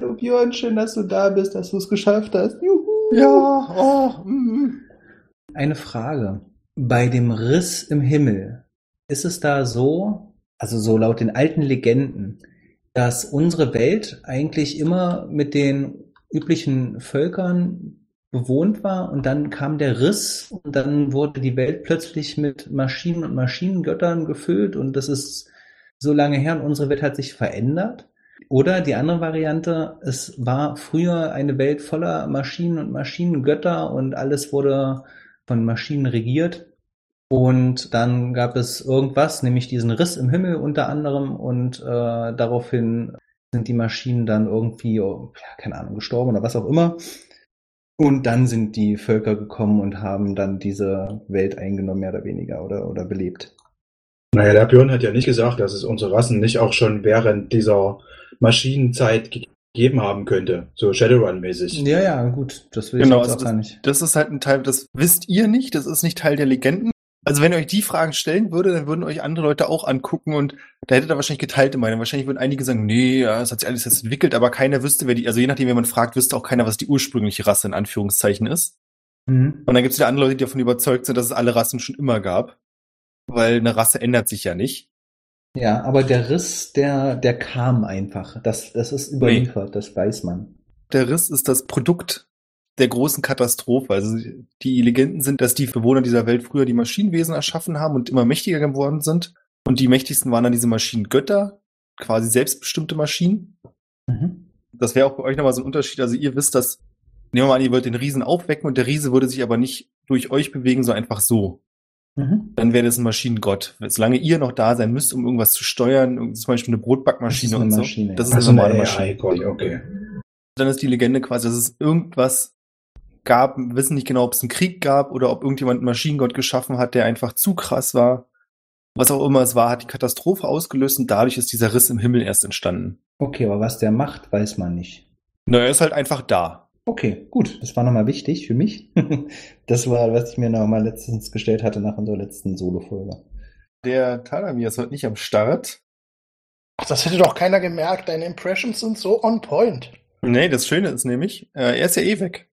Hallo Björn, schön, dass du da bist, dass du es geschafft hast. Juhu. Ja, oh, mm. Eine Frage. Bei dem Riss im Himmel, ist es da so, also so laut den alten Legenden, dass unsere Welt eigentlich immer mit den üblichen Völkern bewohnt war und dann kam der Riss und dann wurde die Welt plötzlich mit Maschinen und Maschinengöttern gefüllt und das ist so lange her und unsere Welt hat sich verändert. Oder die andere Variante, es war früher eine Welt voller Maschinen und Maschinengötter und alles wurde von Maschinen regiert. Und dann gab es irgendwas, nämlich diesen Riss im Himmel unter anderem und äh, daraufhin sind die Maschinen dann irgendwie, oh, keine Ahnung, gestorben oder was auch immer. Und dann sind die Völker gekommen und haben dann diese Welt eingenommen, mehr oder weniger, oder, oder belebt. Naja, der Björn hat ja nicht gesagt, dass es unsere Rassen nicht auch schon während dieser Maschinenzeit gegeben haben könnte. So Shadowrun-mäßig. Ja, ja, gut. Das will Genau, ich jetzt also auch gar nicht. Das ist halt ein Teil, das wisst ihr nicht, das ist nicht Teil der Legenden. Also wenn ihr euch die Fragen stellen würde, dann würden euch andere Leute auch angucken und da hättet ihr wahrscheinlich geteilte Meinung. Wahrscheinlich würden einige sagen, nee, ja, es hat sich alles jetzt entwickelt, aber keiner wüsste, wer die, also je nachdem, wen man fragt, wüsste auch keiner, was die ursprüngliche Rasse in Anführungszeichen ist. Mhm. Und dann gibt es wieder andere Leute, die davon überzeugt sind, dass es alle Rassen schon immer gab. Weil eine Rasse ändert sich ja nicht. Ja, aber der Riss, der, der kam einfach. Das, das ist überliefert, das weiß man. Der Riss ist das Produkt der großen Katastrophe. Also die Legenden sind, dass die Bewohner dieser Welt früher die Maschinenwesen erschaffen haben und immer mächtiger geworden sind. Und die mächtigsten waren dann diese Maschinengötter, quasi selbstbestimmte Maschinen. Mhm. Das wäre auch bei euch nochmal so ein Unterschied. Also ihr wisst, dass, nehmen wir mal an, ihr wollt den Riesen aufwecken und der Riese würde sich aber nicht durch euch bewegen, so einfach so. Mhm. Dann wäre das ein Maschinengott. Solange ihr noch da sein müsst, um irgendwas zu steuern, zum Beispiel eine Brotbackmaschine Das ist eine und so. Maschine, Das ist Also eine eine normale Maschine. AI-Gott, okay. Dann ist die Legende quasi, dass es irgendwas gab, wir wissen nicht genau, ob es einen Krieg gab oder ob irgendjemand einen Maschinengott geschaffen hat, der einfach zu krass war. Was auch immer es war, hat die Katastrophe ausgelöst und dadurch ist dieser Riss im Himmel erst entstanden. Okay, aber was der macht, weiß man nicht. Na, er ist halt einfach da. Okay, gut. Das war nochmal wichtig für mich. Das war, was ich mir nochmal letztens gestellt hatte nach unserer letzten Solo-Folge. Der Talamir ist heute nicht am Start. Ach, das hätte doch keiner gemerkt. Deine Impressions sind so on point. Nee, das Schöne ist nämlich, äh, er ist ja eh weg.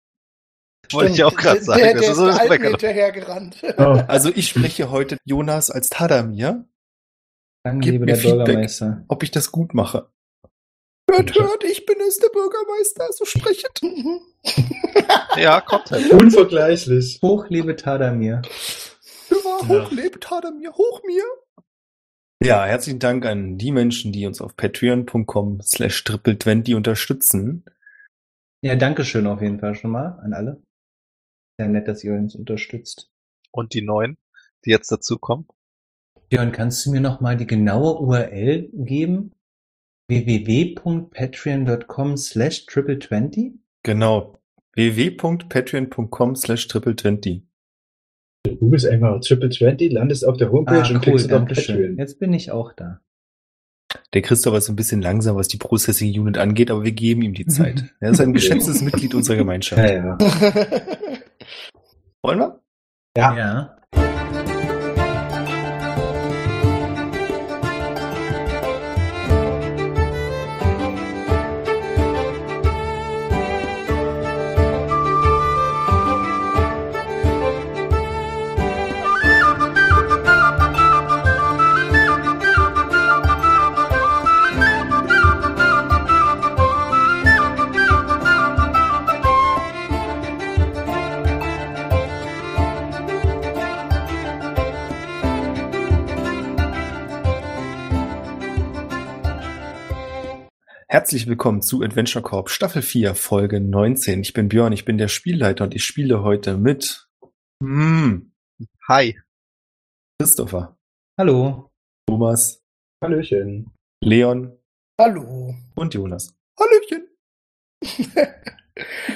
Wollte ich auch gerade sagen. Der, das der ist ist so hinterhergerannt. Oh, Also ich spreche heute Jonas als Tadamir, Danke, Gib liebe mir der Feedback. Bürgermeister. ob ich das gut mache. Hört, hört, ich bin es, der Bürgermeister, so sprechet. Ja, kommt halt. unvergleichlich. Hoch, liebe Tadamir. Ja, Ja. hoch lebt Tadamir, hoch mir. Ja, herzlichen Dank an die Menschen, die uns auf patreon.com slash triple20 unterstützen. Ja, danke schön auf jeden Fall schon mal an alle. Sehr nett, dass ihr uns unterstützt. Und die neuen, die jetzt dazukommen. Björn, kannst du mir nochmal die genaue URL geben? www.patreon.com slash triple20? Genau. www.patreon.com slash triple20. Du googelst einfach Triple 20, landest auf der Homepage Ah, und cool, klickst auf. Patreon. Jetzt bin ich auch da. Der Christopher ist ein bisschen langsam, was die Processing Unit angeht, aber wir geben ihm die Zeit. Er ist ein geschätztes Mitglied unserer Gemeinschaft. Ja, ja. Wollen wir? Ja. Ja. Herzlich willkommen zu Adventure Corp Staffel 4, Folge 19. Ich bin Björn, ich bin der Spielleiter und ich spiele heute mit hm, Hi. Christopher, Hallo. Thomas, Hallöchen. Leon Hallo. und Jonas. Hallöchen.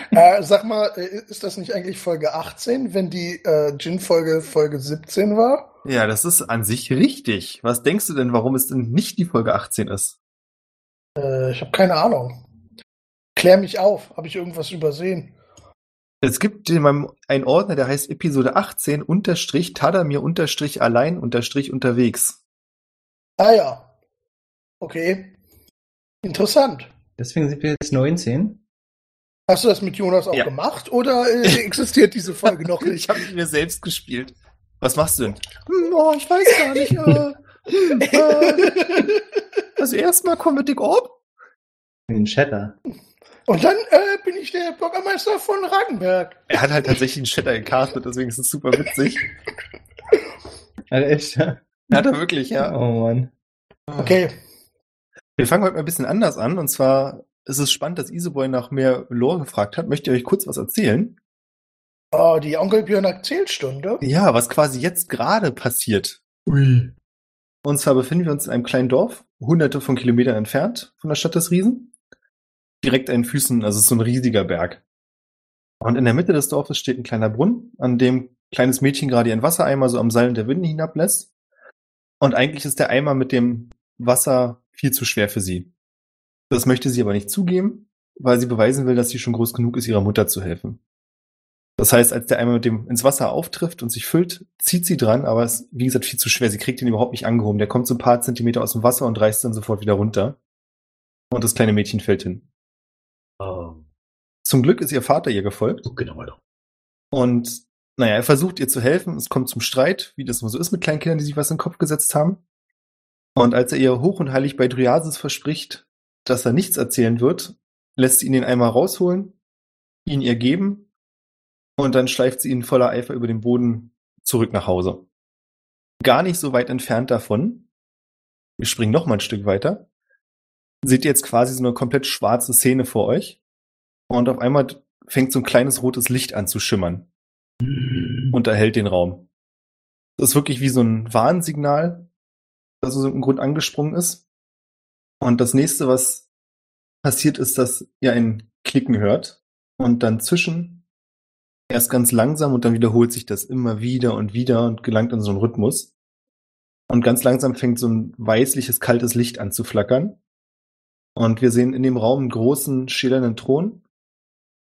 äh, sag mal, äh, ist das nicht eigentlich Folge 18, wenn die äh, Gin-Folge Folge 17 war? Ja, das ist an sich richtig. Was denkst du denn, warum es denn nicht die Folge 18 ist? Äh, ich habe keine Ahnung. Klär mich auf. Habe ich irgendwas übersehen? Es gibt in meinem einen Ordner, der heißt Episode 18 unterstrich Tadamir unterstrich allein unterstrich unterwegs. Ah ja. Okay. Interessant. Deswegen sind wir jetzt 19. Hast du das mit Jonas auch Ja. gemacht oder äh, existiert diese Folge noch Ich nicht? habe mit mir selbst gespielt. Was machst du denn? Hm, oh, ich weiß gar nicht. Äh, äh, also erstmal kommen wir Dick Orb. Den Shatter. Und dann äh, bin ich der Bürgermeister von Ragenberg. Er hat halt tatsächlich einen Shatter gecastet, deswegen ist es super witzig. Also echt? ja? Hat er wirklich, ja. Oh Mann. Okay. Wir fangen heute mal ein bisschen anders an. Und zwar ist es spannend, dass Iseboy nach mehr Lore gefragt hat. Möchte ich euch kurz was erzählen? Oh, die Onkel Björn Erzählstunde. Ja, was quasi jetzt gerade passiert. Ui. Und zwar befinden wir uns in einem kleinen Dorf, hunderte von Kilometern entfernt von der Stadt des Riesen. Direkt an den Füßen, also so ein riesiger Berg. Und in der Mitte des Dorfes steht ein kleiner Brunnen, an dem ein kleines Mädchen gerade ihren Wassereimer so am Seil der Winde hinablässt. Und eigentlich ist der Eimer mit dem Wasser viel zu schwer für sie. Das möchte sie aber nicht zugeben, weil sie beweisen will, dass sie schon groß genug ist, ihrer Mutter zu helfen. Das heißt, als der Eimer mit dem ins Wasser auftrifft und sich füllt, zieht sie dran, aber es ist, wie gesagt, viel zu schwer. Sie kriegt ihn überhaupt nicht angehoben. Der kommt so ein paar Zentimeter aus dem Wasser und reißt dann sofort wieder runter. Und das kleine Mädchen fällt hin. Ah, Zum Glück ist ihr Vater ihr gefolgt. genau weiter. Und naja, er versucht ihr zu helfen. Es kommt zum Streit, wie das immer so ist mit kleinen Kindern, die sich was in den Kopf gesetzt haben. Und als er ihr hoch und heilig bei Dryasis verspricht, dass er nichts erzählen wird, lässt sie ihn den Eimer rausholen, ihn ihr geben und dann schleift sie ihn voller Eifer über den Boden zurück nach Hause. Gar nicht so weit entfernt davon, wir springen noch mal ein Stück weiter, seht ihr jetzt quasi so eine komplett schwarze Szene vor euch und auf einmal fängt so ein kleines rotes Licht an zu schimmern und erhellt den Raum. Das ist wirklich wie so ein Warnsignal, das aus irgendeinem Grund angesprungen ist. Und das nächste, was passiert, ist, dass ihr ein Klicken hört und dann zwischen erst ganz langsam und dann wiederholt sich das immer wieder und wieder und gelangt in so einen Rhythmus. Und ganz langsam fängt so ein weißliches, kaltes Licht an zu flackern. Und wir sehen in dem Raum einen großen, schillernden Thron,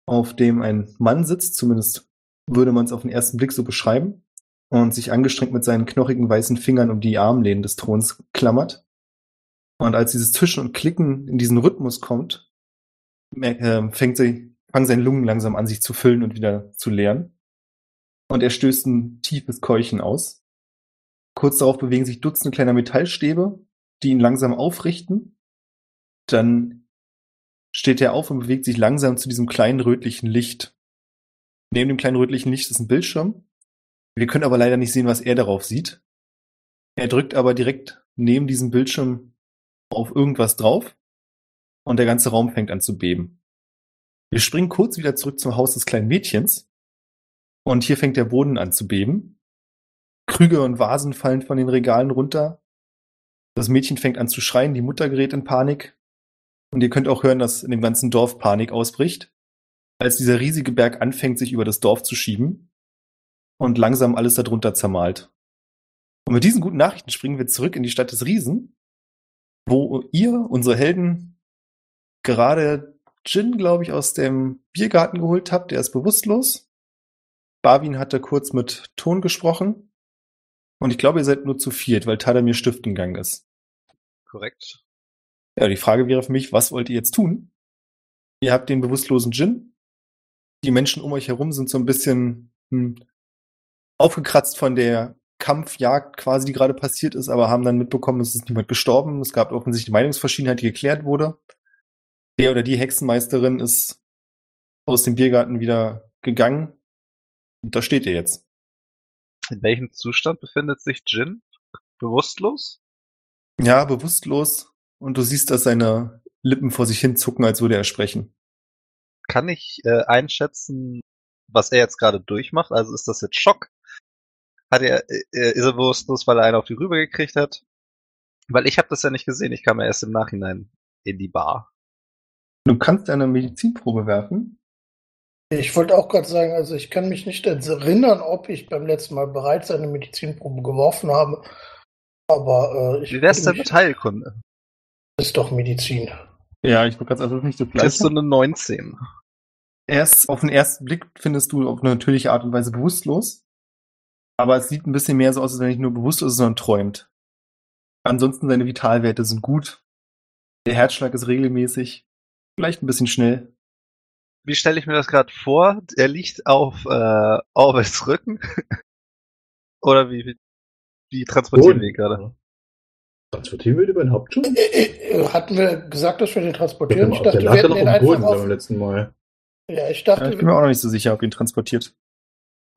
auf dem ein Mann sitzt, zumindest würde man es auf den ersten Blick so beschreiben, und sich angestrengt mit seinen knochigen weißen Fingern um die Armlehnen des Throns klammert. Und als dieses Zischen und Klicken in diesen Rhythmus kommt, äh, fängt sie, fangen seine Lungen langsam an, sich zu füllen und wieder zu leeren. Und er stößt ein tiefes Keuchen aus. Kurz darauf bewegen sich Dutzende kleiner Metallstäbe, die ihn langsam aufrichten. Dann steht er auf und bewegt sich langsam zu diesem kleinen rötlichen Licht. Neben dem kleinen rötlichen Licht ist ein Bildschirm. Wir können aber leider nicht sehen, was er darauf sieht. Er drückt aber direkt neben diesem Bildschirm auf irgendwas drauf und der ganze Raum fängt an zu beben. Wir springen kurz wieder zurück zum Haus des kleinen Mädchens und hier fängt der Boden an zu beben. Krüge und Vasen fallen von den Regalen runter. Das Mädchen fängt an zu schreien, die Mutter gerät in Panik. Und ihr könnt auch hören, dass in dem ganzen Dorf Panik ausbricht, als dieser riesige Berg anfängt, sich über das Dorf zu schieben und langsam alles darunter zermalt. Und mit diesen guten Nachrichten springen wir zurück in die Stadt des Riesen, wo ihr, unsere Helden, gerade Jin, glaube ich, aus dem Biergarten geholt habt. Der ist bewusstlos. Barwin hatte kurz mit Ton gesprochen. Und ich glaube, ihr seid nur zu viert, weil Tadamir stiften gegangen ist. Korrekt. Ja, die Frage wäre für mich, was wollt ihr jetzt tun? Ihr habt den bewusstlosen Jin. Die Menschen um euch herum sind so ein bisschen hm, aufgekratzt von der Kampfjagd quasi, die gerade passiert ist, aber haben dann mitbekommen, es ist niemand gestorben. Es gab offensichtlich Meinungsverschiedenheit, die geklärt wurde. Der oder die Hexenmeisterin ist aus dem Biergarten wieder gegangen. Und da steht ihr jetzt. In welchem Zustand befindet sich Jin? Bewusstlos? Ja, bewusstlos. Und du siehst, dass seine Lippen vor sich hin zucken, als würde er sprechen. Kann ich äh, einschätzen, was er jetzt gerade durchmacht? Also ist das jetzt Schock? Hat er, äh, ist er bewusstlos, weil er einen auf die Rübe gekriegt hat? Weil ich habe das ja nicht gesehen. Ich kam ja erst im Nachhinein in die Bar. Du kannst eine Medizinprobe werfen. Ich wollte auch gerade sagen, also ich kann mich nicht erinnern, ob ich beim letzten Mal bereits eine Medizinprobe geworfen habe. Aber äh, ich denn mich- mit Heilkunde? ist doch Medizin. Ja, ich wollte gerade ist nicht das Das ist so Gleiche. eine 19. Erst auf den ersten Blick findest du auf eine natürliche Art und Weise bewusstlos. Aber es sieht ein bisschen mehr so aus, als wenn er nicht nur bewusstlos ist, sondern träumt. Ansonsten seine Vitalwerte sind gut. Der Herzschlag ist regelmäßig. Vielleicht ein bisschen schnell. Wie stelle ich mir das gerade vor? Er liegt auf äh, Orwells Rücken? Oder wie, wie, wie transportieren wir ihn gerade? Transportieren wir den überhaupt schon? Äh, äh, Hatten wir gesagt, dass wir den transportieren? Ich der dachte, wir ja hätten noch den am Boden einfach beim letzten Mal. Ja, ich Ja, dachte, ich bin mir auch noch nicht so sicher, ob ihn transportiert.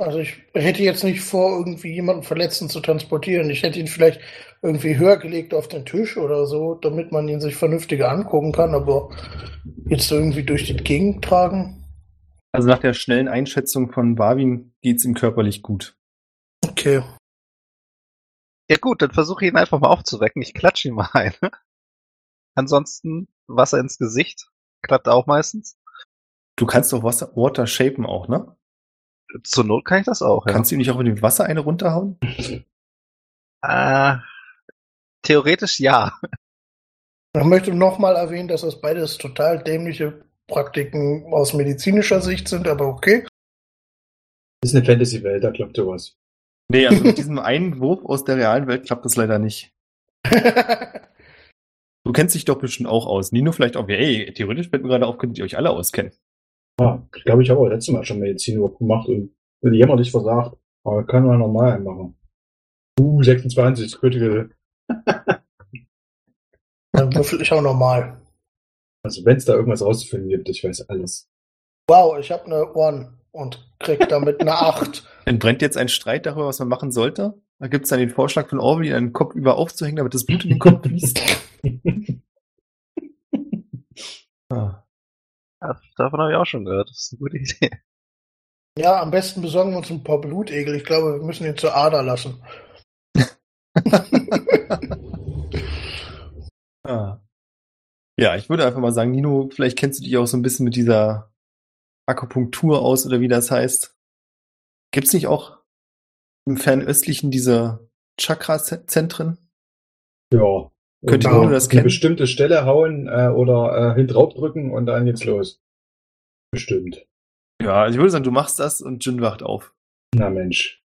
Also ich hätte jetzt nicht vor, irgendwie jemanden Verletzten zu transportieren. Ich hätte ihn vielleicht irgendwie höher gelegt auf den Tisch oder so, damit man ihn sich vernünftiger angucken kann, aber jetzt irgendwie durch die Gegend tragen. Also nach der schnellen Einschätzung von Barwin geht's ihm körperlich gut. Okay. Ja gut, dann versuche ich ihn einfach mal aufzuwecken. Ich klatsche ihn mal ein. Ansonsten Wasser ins Gesicht. Klappt auch meistens. Du kannst doch Wasser, Water shapen auch, ne? Zur Not kann ich das auch, ja. Kannst du ihm nicht auch mit dem Wasser eine runterhauen? Äh, theoretisch ja. Ich möchte nochmal erwähnen, dass das beides total dämliche Praktiken aus medizinischer Sicht sind, aber okay. Das ist eine Fantasy-Welt, da klappt sowas. Nee, also mit diesem einen Wurf aus der realen Welt klappt das leider nicht. Du kennst dich doch bestimmt auch aus. Nino vielleicht auch. Ey, theoretisch fällt mir gerade auf, könntet ihr euch alle auskennen. Ja, ich glaube, ich habe auch letztes Mal schon Medizin überhaupt gemacht und wird jämmerlich versagt. Aber kann man normal machen. Uh, 26, Critical. Dann würfel ich auch normal. Also wenn es da irgendwas rauszufinden gibt, ich weiß alles. Wow, ich habe eine One und krieg damit eine 8. Entbrennt jetzt ein Streit darüber, was man machen sollte? Da gibt's dann den Vorschlag von Orwell, ihn einen Kopf über aufzuhängen, damit das Blut in den Kopf fließt. ah. Ja davon habe ich auch schon gehört. Das ist eine gute Idee. Ja, am besten besorgen wir uns ein paar Blutegel. Ich glaube, wir müssen ihn zur Ader lassen. ah. Ja, ich würde einfach mal sagen, Nino, vielleicht kennst du dich auch so ein bisschen mit dieser Akupunktur aus oder wie das heißt. Gibt's nicht auch im Fernöstlichen diese Chakra-Zentren? Ja. Könnte Und, Nino äh, das eine kennen? bestimmte Stelle hauen äh, oder äh, hin drauf drücken und dann geht's los. Bestimmt. Ja, also ich würde sagen, du machst das und Jin wacht auf. Na Mensch.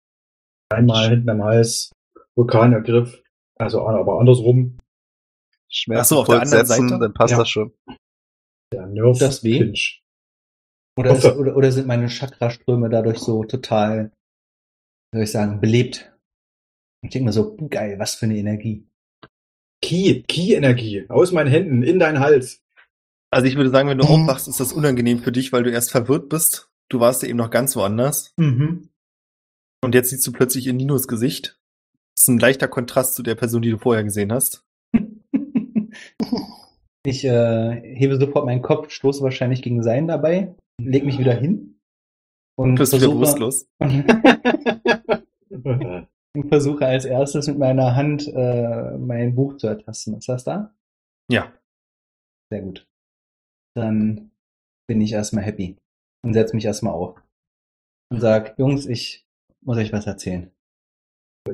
Einmal hinten am Hals, Vulkanergriff, also aber andersrum, Schmerzen Ach so, auf der anderen setzen, Seite? dann passt Ja. das schon. der Nerv Das weh? Pinch. Oder, ist, oder, oder sind meine Chakraströme dadurch so total, soll ich sagen, belebt? Ich denke mir so, geil, was für eine Energie. Ki, Ki-Energie aus meinen Händen in deinen Hals. Also ich würde sagen, wenn du Mhm. aufwachst, ist das unangenehm für dich, weil du erst verwirrt bist. Du warst ja eben noch ganz woanders. Mhm. Und jetzt siehst du plötzlich in Ninos Gesicht. Das ist ein leichter Kontrast zu der Person, die du vorher gesehen hast. Ich äh, hebe sofort meinen Kopf, stoße wahrscheinlich gegen seinen dabei, leg mich wieder hin und Du bist wieder versuche, bewusstlos. und versuche als erstes mit meiner Hand äh, mein Buch zu ertasten. Ist das da? Ja. Sehr gut. Dann bin ich erstmal happy und setze mich erstmal auf und sag, Jungs, ich muss euch was erzählen.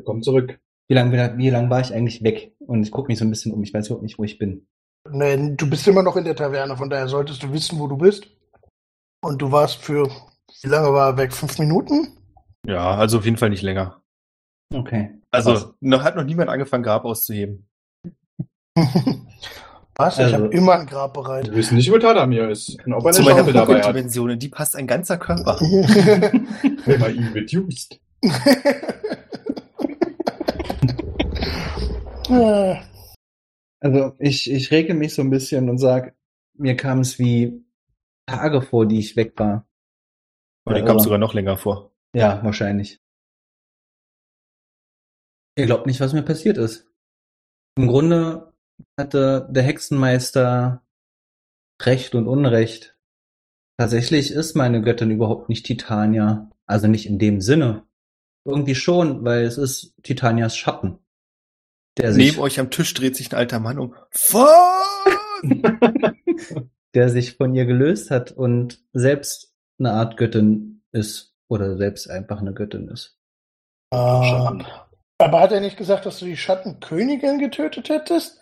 Komm zurück. Wie lange wie lang war ich eigentlich weg? Und ich gucke mich so ein bisschen um. Ich weiß überhaupt nicht, wo ich bin. Nee, du bist immer noch in der Taverne, von daher solltest du wissen, wo du bist. Und du warst für, wie lange war er weg? Fünf Minuten? Ja, also auf jeden Fall nicht länger. Okay. Also noch, hat noch niemand angefangen, Grab auszuheben. Was? Ich Also- habe immer ein Grab bereit. Wir wissen nicht, wo Tadamir ist. Und ob er Zu eine meiner Schaukel dabei hat. Pocket-Dimension, in die passt ein ganzer Körper. Wenn man ihn reduced. Also ich, ich regel mich so ein bisschen und sag, mir kam es wie Tage vor, die ich weg war. Und den kam sogar noch länger vor. Ja, wahrscheinlich. Ihr glaubt nicht, was mir passiert ist. Im Grunde hatte der Hexenmeister Recht und Unrecht. Tatsächlich ist meine Göttin überhaupt nicht Titania. Also nicht in dem Sinne. Irgendwie schon, weil es ist Titanias Schatten. Der sich, Neben euch am Tisch dreht sich ein alter Mann um. Der sich von ihr gelöst hat und selbst eine Art Göttin ist. Oder selbst einfach eine Göttin ist. äh, aber hat er nicht gesagt, dass du die Schattenkönigin getötet hättest?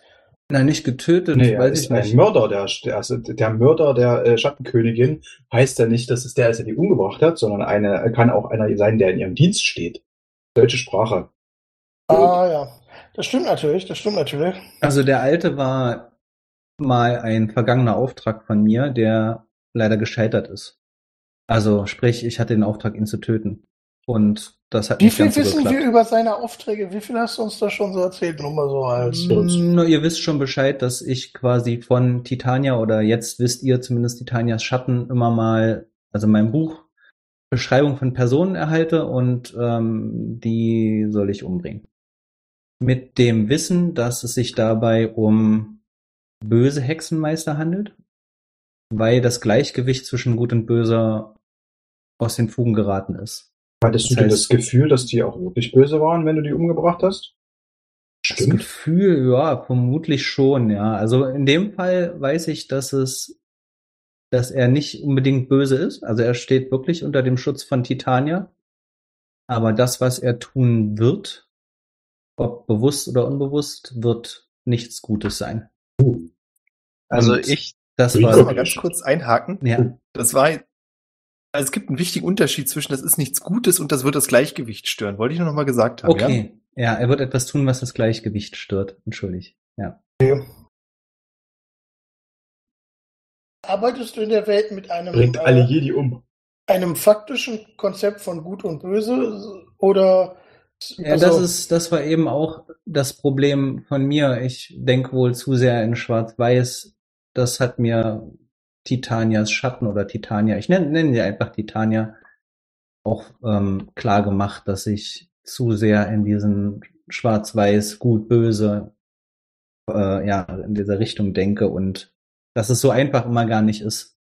Nein, nicht getötet, Nee, weiß ist ich ein nicht. Mörder. Der, der, also der Mörder der äh, Schattenkönigin heißt ja nicht, dass es der ist, der die umgebracht hat, sondern eine, kann auch einer sein, der in ihrem Dienst steht. Deutsche Sprache. Ah ja, das stimmt natürlich, das stimmt natürlich. Also der alte war mal ein vergangener Auftrag von mir, der leider gescheitert ist. Also sprich, ich hatte den Auftrag, ihn zu töten. Und das hat Wie viel so wissen geklappt. wir über seine Aufträge? Wie viel hast du uns da schon so erzählt? Nur mal so als. Mm, Na, ihr wisst schon Bescheid, dass ich quasi von Titania oder jetzt wisst ihr zumindest Titanias Schatten immer mal, also mein Buch, Beschreibung von Personen erhalte und ähm, die soll ich umbringen. Mit dem Wissen, dass es sich dabei um böse Hexenmeister handelt, weil das Gleichgewicht zwischen Gut und Böse aus den Fugen geraten ist. Hattest du Das denn heißt- das Gefühl, dass die auch wirklich böse waren, wenn du die umgebracht hast? Das Stimmt. Gefühl, ja, vermutlich schon, ja. Also in dem Fall weiß ich, dass es, dass er nicht unbedingt böse ist. Also er steht wirklich unter dem Schutz von Titania. Aber das, was er tun wird, ob bewusst oder unbewusst, wird nichts Gutes sein. Also Und ich, das Ich Ich muss war, mal ganz kurz einhaken. ja, Das war, also es gibt einen wichtigen Unterschied zwischen das ist nichts Gutes und das wird das Gleichgewicht stören. Wollte ich nur noch mal gesagt haben. Ja? okay. Ja, er wird etwas tun, was das Gleichgewicht stört. Entschuldig. Ja. Arbeitest du in der Welt mit einem, Bringt äh, alle Jedi um. einem faktischen Konzept von Gut und Böse? Oder. Ja, also, das ist, das war eben auch das Problem von mir. Ich denke wohl zu sehr in Schwarz-Weiß. Das hat mir Titanias Schatten oder Titania, ich nenne, nenne sie einfach Titania, auch ähm, klar gemacht, dass ich zu sehr in diesen Schwarz-Weiß, gut, böse, äh, ja, in dieser Richtung denke und dass es so einfach immer gar nicht ist.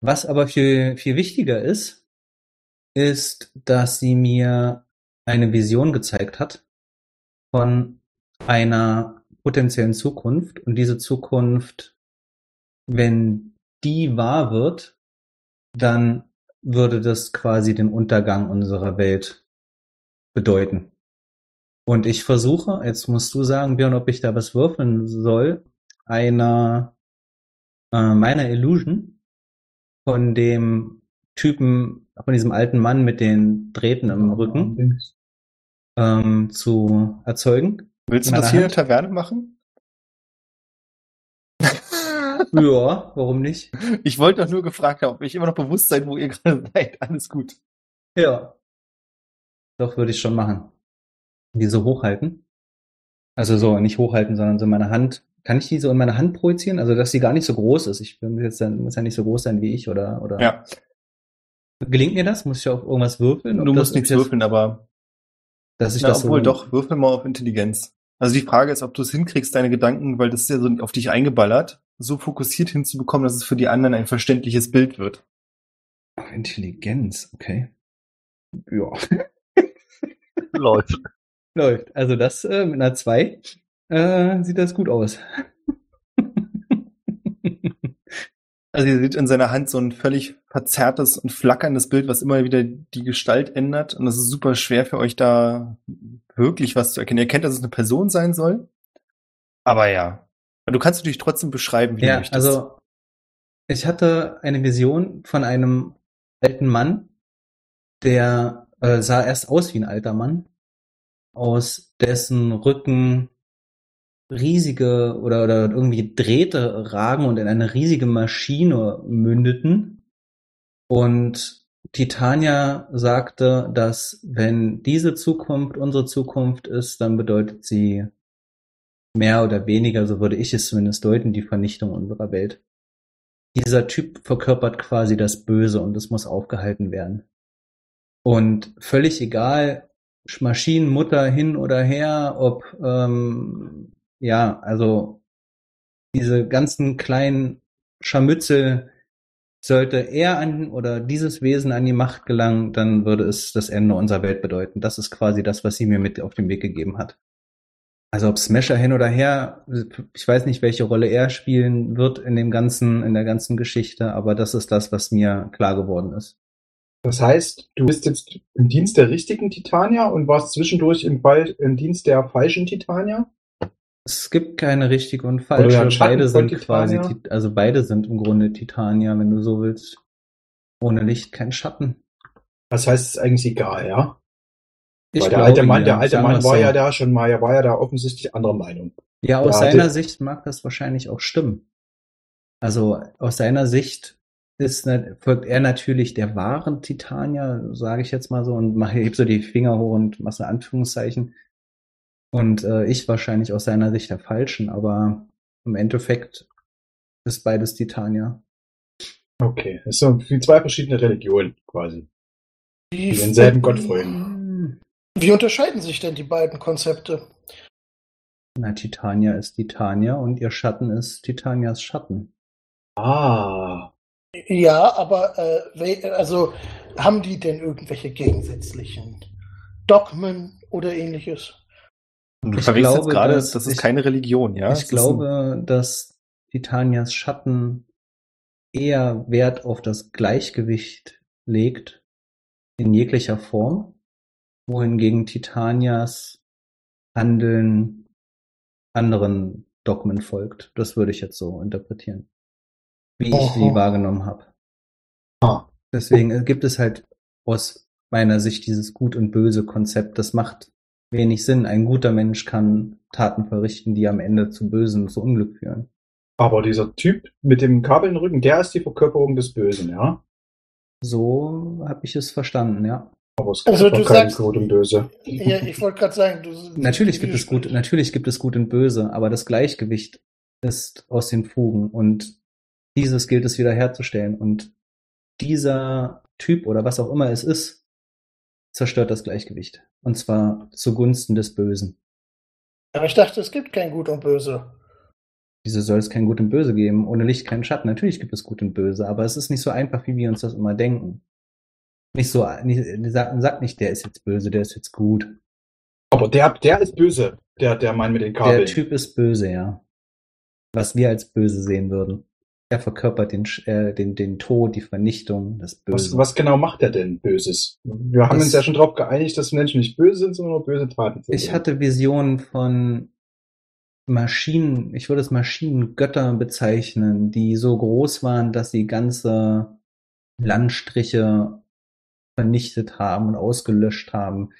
Was aber viel, viel wichtiger ist, ist, dass sie mir eine Vision gezeigt hat von einer potenziellen Zukunft und diese Zukunft, wenn die wahr wird, dann würde das quasi den Untergang unserer Welt bedeuten. Und ich versuche, jetzt musst du sagen, Björn, ob ich da was würfeln soll, einer äh, meiner Illusion von dem Typen, von diesem alten Mann mit den Drähten im Rücken ähm, zu erzeugen. Willst du das meiner hier in der Hand? Taverne machen? Ja, warum nicht? Ich wollte doch nur gefragt haben, ob ich immer noch bewusst sein, wo ihr gerade seid. Alles gut. Ja. Doch, würde ich schon machen. Die so hochhalten. Also so, nicht hochhalten, sondern so in meine Hand. Kann ich die so in meine Hand projizieren? Also, dass sie gar nicht so groß ist. Ich bin jetzt dann, muss ja nicht so groß sein wie ich, oder, oder. Ja, Gelingt mir das? Muss ich auf irgendwas würfeln? Du das musst nichts jetzt- würfeln, aber Dass ich na, das obwohl so, doch, würfel mal auf Intelligenz. Also die Frage ist, ob du es hinkriegst, deine Gedanken, weil das ist ja so auf dich eingeballert, so fokussiert hinzubekommen, dass es für die anderen ein verständliches Bild wird. Intelligenz, okay. Ja. läuft. Läuft. Also das äh, mit einer 2 äh, sieht das gut aus. Also ihr seht in seiner Hand so ein völlig verzerrtes und flackerndes Bild, was immer wieder die Gestalt ändert. Und das ist super schwer für euch da wirklich was zu erkennen. Ihr kennt, dass es eine Person sein soll. Aber ja. Du kannst natürlich trotzdem beschreiben, wie du Ja, möchtest. also ich hatte eine Vision von einem alten Mann, der äh, sah erst aus wie ein alter Mann, aus dessen Rücken riesige oder, oder irgendwie Drähte ragen und in eine riesige Maschine mündeten. Und Titania sagte, dass wenn diese Zukunft unsere Zukunft ist, dann bedeutet sie mehr oder weniger, so würde ich es zumindest deuten, die Vernichtung unserer Welt. Dieser Typ verkörpert quasi das Böse und es muss aufgehalten werden. Und völlig egal, Maschinenmutter hin oder her, ob, ähm, ja, also diese ganzen kleinen Scharmützel, sollte er an oder dieses Wesen an die Macht gelangen, dann würde es das Ende unserer Welt bedeuten. Das ist quasi das, was sie mir mit auf den Weg gegeben hat. Also ob Smasher hin oder her, ich weiß nicht, welche Rolle er spielen wird in dem ganzen, in der ganzen Geschichte, aber das ist das, was mir klar geworden ist. Das heißt, du bist jetzt im Dienst der richtigen Titania und warst zwischendurch im, Ball, im Dienst der falschen Titania? Es gibt keine richtige und falsche. Schatten Beide sind quasi, also beide sind im Grunde Titania, wenn du so willst. Ohne Licht kein Schatten. Das heißt, es ist eigentlich egal, ja? Ich Weil der alte Mann, der alte Mann war ja da schon mal, er war ja da offensichtlich anderer Meinung. Ja, aus Ja, seiner der- Sicht mag das wahrscheinlich auch stimmen. Also aus seiner Sicht ist, folgt er natürlich der wahren Titanier, sage ich jetzt mal so, und mach, heb so die Finger hoch und mach so Anführungszeichen. Und äh, ich wahrscheinlich aus seiner Sicht der falschen, aber im Endeffekt ist beides Titanier. Okay, das sind zwei verschiedene Religionen quasi. Die denselben Gott folgen. Wie unterscheiden sich denn die beiden Konzepte? Na, Titania ist Titania und ihr Schatten ist Titanias Schatten. Ah, Ja, aber äh, also haben die denn irgendwelche gegensätzlichen Dogmen oder ähnliches? Und du Ich verrätst glaube, jetzt gerade, dass- das ist ich- keine Religion, ja? Ich ist glaube, dass Titanias Schatten eher Wert auf das Gleichgewicht legt in jeglicher Form, wohingegen Titanias Handeln anderen Dogmen folgt. Das würde ich jetzt so interpretieren, wie ich sie wahrgenommen habe. Ah. Deswegen äh, gibt es halt aus meiner Sicht dieses Gut und Böse Konzept. Das macht wenig Sinn. Ein guter Mensch kann Taten verrichten, die am Ende zu Bösen, zu Unglück führen. aber dieser Typ mit dem Kabel im Rücken, der ist die Verkörperung des Bösen, ja? So habe ich es verstanden, ja. Also du kein sagst- Gut und Böse. Ja, ich wollte gerade sagen, du, Natürlich gibt es gut, natürlich gibt es Gut und Böse, aber das Gleichgewicht ist aus den Fugen und dieses gilt es wiederherzustellen und dieser Typ oder was auch immer es ist, zerstört das Gleichgewicht. Und zwar zugunsten des Bösen. Aber ich dachte, es gibt kein Gut und Böse. Wieso soll es kein Gut und Böse geben? Ohne Licht kein Schatten. Natürlich gibt es Gut und Böse, aber es ist nicht so einfach, wie wir uns das immer denken. Nicht so, nicht, sag, sag nicht, der ist jetzt böse, der ist jetzt gut. Aber der, der ist böse, der, der Mann mit den Kabeln. Der Typ ist böse, ja. Was wir als böse sehen würden. Er verkörpert den, äh, den, den Tod, die Vernichtung, das was, Böse. was genau macht er denn Böses? Wir haben Das- uns ja schon darauf geeinigt, dass Menschen nicht böse sind, sondern nur böse Taten. Ich hatte Visionen von Maschinen, ich würde es Maschinengötter bezeichnen, die so groß waren, dass sie ganze Landstriche vernichtet haben und ausgelöscht haben.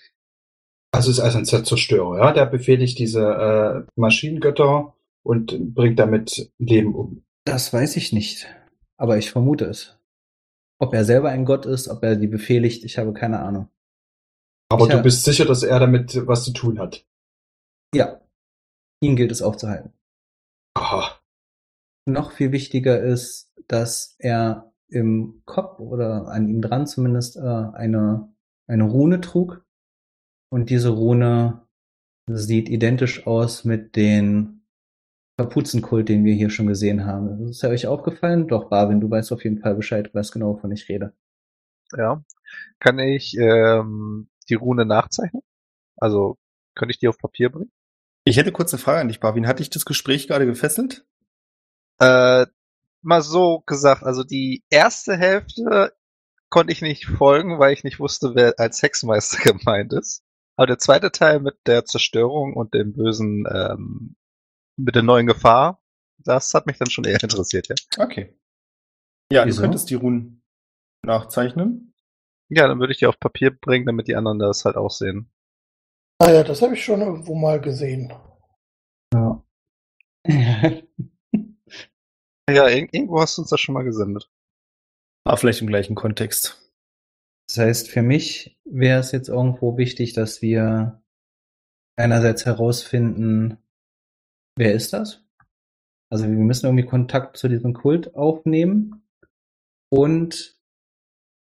Also es ist also ein Zerstörer, ja? Der befehligt diese äh, Maschinengötter und bringt damit Leben um. Das weiß ich nicht, aber ich vermute es. Ob er selber ein Gott ist, ob er die befehligt, ich habe keine Ahnung. Aber Tja. du bist sicher, dass er damit was zu tun hat. Ja, ihn gilt es aufzuhalten. Aha. Noch viel wichtiger ist, dass er im Kopf oder an ihm dran zumindest äh, eine, eine Rune trug. Und diese Rune sieht identisch aus mit den Kapuzenkult, den wir hier schon gesehen haben. Ist ja euch aufgefallen? Doch, Barwin, du weißt auf jeden Fall Bescheid, was genau wovon ich rede. Ja. Kann ich ähm, die Rune nachzeichnen? Also könnte ich die auf Papier bringen? Ich hätte kurz eine Frage an dich, Barwin. Hat dich das Gespräch gerade gefesselt? Äh, mal so gesagt, also die erste Hälfte konnte ich nicht folgen, weil ich nicht wusste, wer als Hexenmeister gemeint ist. Aber der zweite Teil mit der Zerstörung und dem bösen, ähm, mit der neuen Gefahr, das hat mich dann schon eher interessiert, ja. Okay. Ja, Wieso? du könntest die Runen nachzeichnen. Ja, dann würde ich die auf Papier bringen, damit die anderen das halt auch sehen. Ah ja, das habe ich schon irgendwo mal gesehen. Ja. Ja, ir irgendwo hast du uns das schon mal gesendet. Aber vielleicht im gleichen Kontext. Das heißt, für mich wäre es jetzt irgendwo wichtig, dass wir einerseits herausfinden, wer ist das? Also wir müssen irgendwie Kontakt zu diesem Kult aufnehmen. Und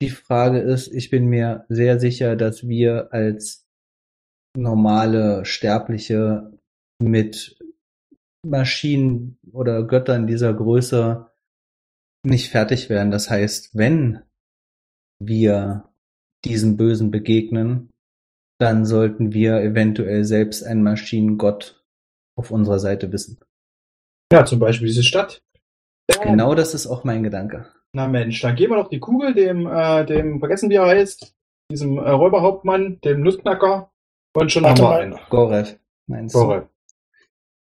die Frage ist, ich bin mir sehr sicher, dass wir als normale Sterbliche mit Maschinen oder Göttern dieser Größe nicht fertig werden. Das heißt, wenn wir diesem Bösen begegnen, dann sollten wir eventuell selbst einen Maschinengott auf unserer Seite wissen. Ja, zum Beispiel diese Stadt. Genau das ist auch mein Gedanke. Na Mensch, dann gehen wir doch die Kugel, dem, äh, dem, vergessen wie er heißt, diesem äh, Räuberhauptmann, dem Nussknacker. Und schon Warte haben wir einen. Gorev, meinst du?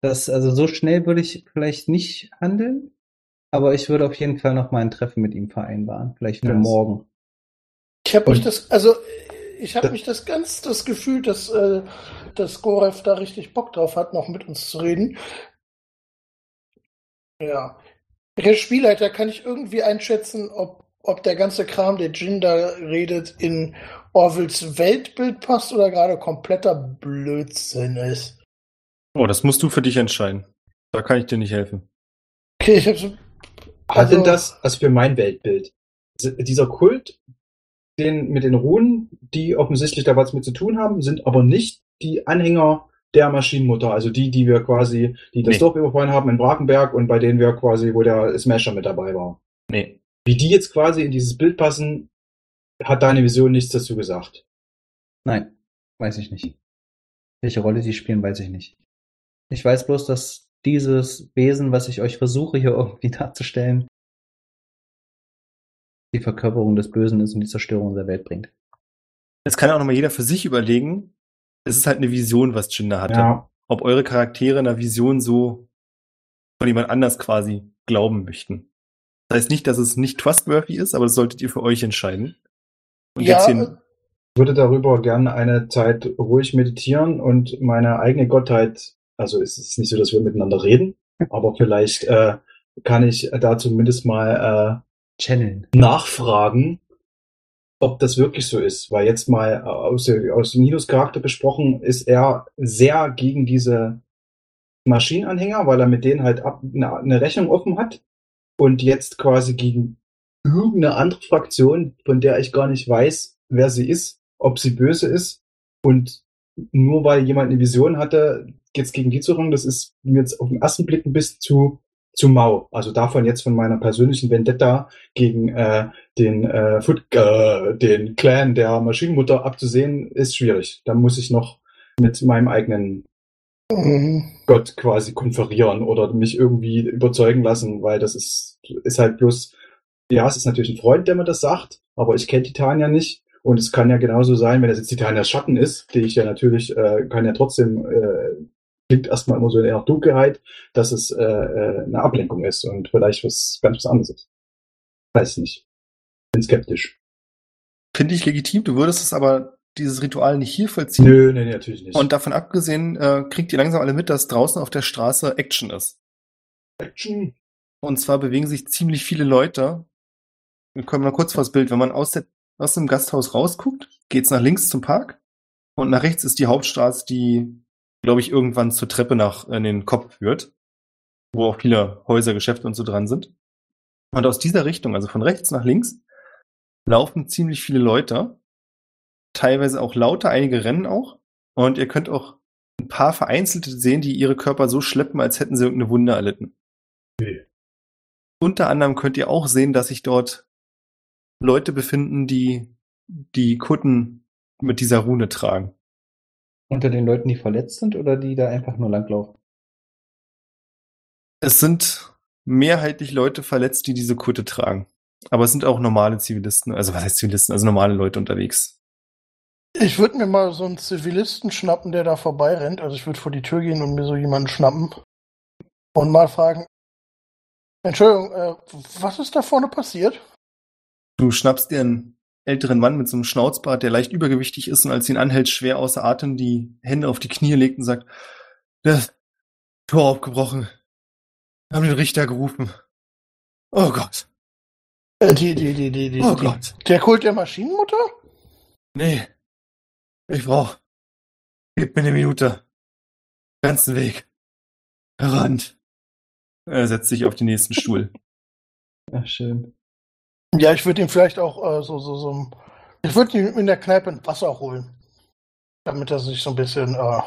Das, also so schnell würde ich vielleicht nicht handeln, aber ich würde auf jeden Fall noch mal ein Treffen mit ihm vereinbaren. Vielleicht für Ja, morgen. Ich habe euch das, also ich habe mich das ganz das Gefühl, dass, äh, dass Gorev da richtig Bock drauf hat, noch mit uns zu reden. Ja. Herr Spielleiter, kann ich irgendwie einschätzen, ob, ob der ganze Kram, der Jin da redet, in Orwells Weltbild passt oder gerade kompletter Blödsinn ist? Oh, das musst du für dich entscheiden. Da kann ich dir nicht helfen. Okay, ich habe so. Hat denn Also- das, also für mein Weltbild, dieser Kult, den mit den Runen, die offensichtlich da was mit zu tun haben, sind aber nicht die Anhänger der Maschinenmutter, also die, die wir quasi, die das Nee. Dorf überfallen haben in Brakenberg und bei denen wir quasi, wo der Smasher mit dabei war. Nee. Wie die jetzt quasi in dieses Bild passen, hat deine Vision nichts dazu gesagt. Nein, weiß ich nicht. Welche Rolle die spielen, weiß ich nicht. Ich weiß bloß, dass dieses Wesen, was ich euch versuche hier irgendwie darzustellen, die Verkörperung des Bösen ist und die Zerstörung der Welt bringt. Jetzt kann auch nochmal jeder für sich überlegen. Es ist halt eine Vision, was Jinder hatte. Ja, Ob eure Charaktere einer Vision so von jemand anders quasi glauben möchten. Das heißt nicht, dass es nicht trustworthy ist, aber das solltet ihr für euch entscheiden. Und Ja, jetzt äh, hier, ich würde darüber gerne eine Zeit ruhig meditieren und meine eigene Gottheit, also es ist nicht so, dass wir miteinander reden, aber vielleicht äh, kann ich da zumindest mal Channeln. äh, nachfragen, ob das wirklich so ist. Weil jetzt mal äh, aus, aus Nidos Charakter besprochen, ist er sehr gegen diese Maschinenanhänger, weil er mit denen halt ab, eine, eine Rechnung offen hat und jetzt quasi gegen irgendeine andere Fraktion, von der ich gar nicht weiß, wer sie ist, ob sie böse ist und nur weil jemand eine Vision hatte, jetzt gegen die zu ringen, das ist mir jetzt auf den ersten Blick ein bisschen zu zu mau. Also davon jetzt von meiner persönlichen Vendetta gegen äh, den äh, Foot, äh, den Clan der Maschinenmutter abzusehen, ist schwierig. Da muss ich noch mit meinem eigenen mhm. Gott quasi konferieren oder mich irgendwie überzeugen lassen, weil das ist, ist halt bloß, ja, es ist natürlich ein Freund, der mir das sagt, aber ich kenne Titania nicht. Und es kann ja genauso sein, wenn das jetzt Titanias Schatten ist, die ich ja natürlich, äh, kann ja trotzdem, äh, klingt erstmal immer so in der Dunkelheit, dass es äh, äh, eine Ablenkung ist und vielleicht was ganz was anderes ist. Weiß nicht. Bin skeptisch. finde ich legitim. Du würdest es aber dieses Ritual nicht hier vollziehen. Nö, nee, nee, natürlich nicht. Und davon abgesehen, äh, kriegt ihr langsam alle mit, dass draußen auf der Straße Action ist. Action. Und zwar bewegen sich ziemlich viele Leute. Wir kommen mal kurz vors Bild. Wenn man aus, der, aus dem Gasthaus rausguckt, geht's nach links zum Park. Und nach rechts ist die Hauptstraße, die, glaube ich, irgendwann zur Treppe nach in den Kopf führt. Wo auch viele Häuser, Geschäfte und so dran sind. Und aus dieser Richtung, also von rechts nach links, laufen ziemlich viele Leute. Teilweise auch lauter, einige rennen auch. Und ihr könnt auch ein paar Vereinzelte sehen, die ihre Körper so schleppen, als hätten sie irgendeine Wunde erlitten. Unter anderem könnt ihr auch sehen, dass sich dort Leute befinden, die die Kutten mit dieser Rune tragen. Unter den Leuten, die verletzt sind oder die da einfach nur langlaufen? Es sind mehrheitlich Leute verletzt, die diese Kutte tragen. Aber es sind auch normale Zivilisten, also was heißt Zivilisten, also normale Leute unterwegs. Ich würde mir mal so einen Zivilisten schnappen, der da vorbeirennt. Also ich würde vor die Tür gehen und mir so jemanden schnappen und mal fragen, Entschuldigung, äh, was ist da vorne passiert? Du schnappst dir einen älteren Mann mit so einem Schnauzbart, der leicht übergewichtig ist und als ihn anhält, schwer außer Atem die Hände auf die Knie legt und sagt, das Tor aufgebrochen. Wir haben den Richter gerufen. Oh Gott. Äh, die, die, die, die, die, Oh die, Gott. Der Kult der Maschinenmutter? Nee. Ich brauch. Gib mir eine Minute. Ganzen Weg. Herannt. Er setzt sich auf den nächsten Stuhl. Ach, schön. Ja, ich würde ihm vielleicht auch äh, so, so, so Ich würde ihm in der Kneipe ein Wasser holen. Damit er sich so ein bisschen, äh,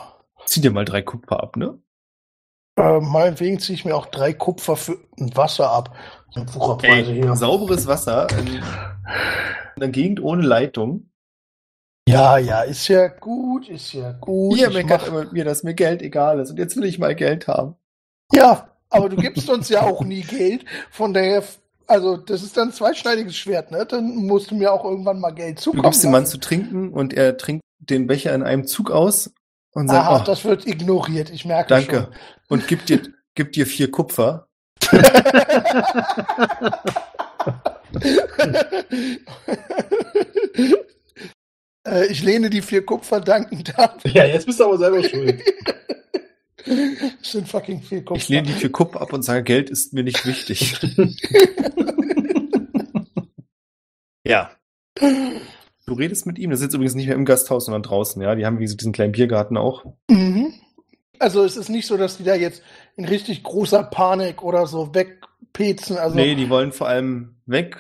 Zieh dir mal drei Kupfer ab, ne? äh meinetwegen ziehe ich mir auch drei Kupfer für ein Wasser ab. So Wucherpreise hier. sauberes Wasser in, in einer Gegend ohne Leitung. Ja, ja, ist ja gut, ist ja gut. Ihr meckert immer mit mir, dass mir Geld egal ist. Und jetzt will ich mal Geld haben. Ja, aber du gibst uns ja auch nie Geld. Von daher, also das ist dann ein zweischneidiges Schwert, ne? Dann musst du mir auch irgendwann mal Geld Du zukommen gibst dem Mann zu trinken und er trinkt den Becher in einem Zug aus und sagt, Aha, oh, das wird ignoriert, ich merke danke. Und gibt dir, gibt dir vier Kupfer. schon. Äh, ich lehne die vier Kupfer dankend ab. Ja, jetzt bist du aber selber schuld. Das sind fucking vier Kupfer. Ich lehne die vier Kupp ab und sage, Geld ist mir nicht wichtig. ja. Du redest mit ihm. Das ist jetzt übrigens nicht mehr im Gasthaus, sondern draußen. Ja, die haben wie gesagt diesen kleinen Biergarten auch. Mhm. Also es ist nicht so, dass die da jetzt in richtig großer Panik oder so wegpezen. Also nee, die wollen vor allem weg.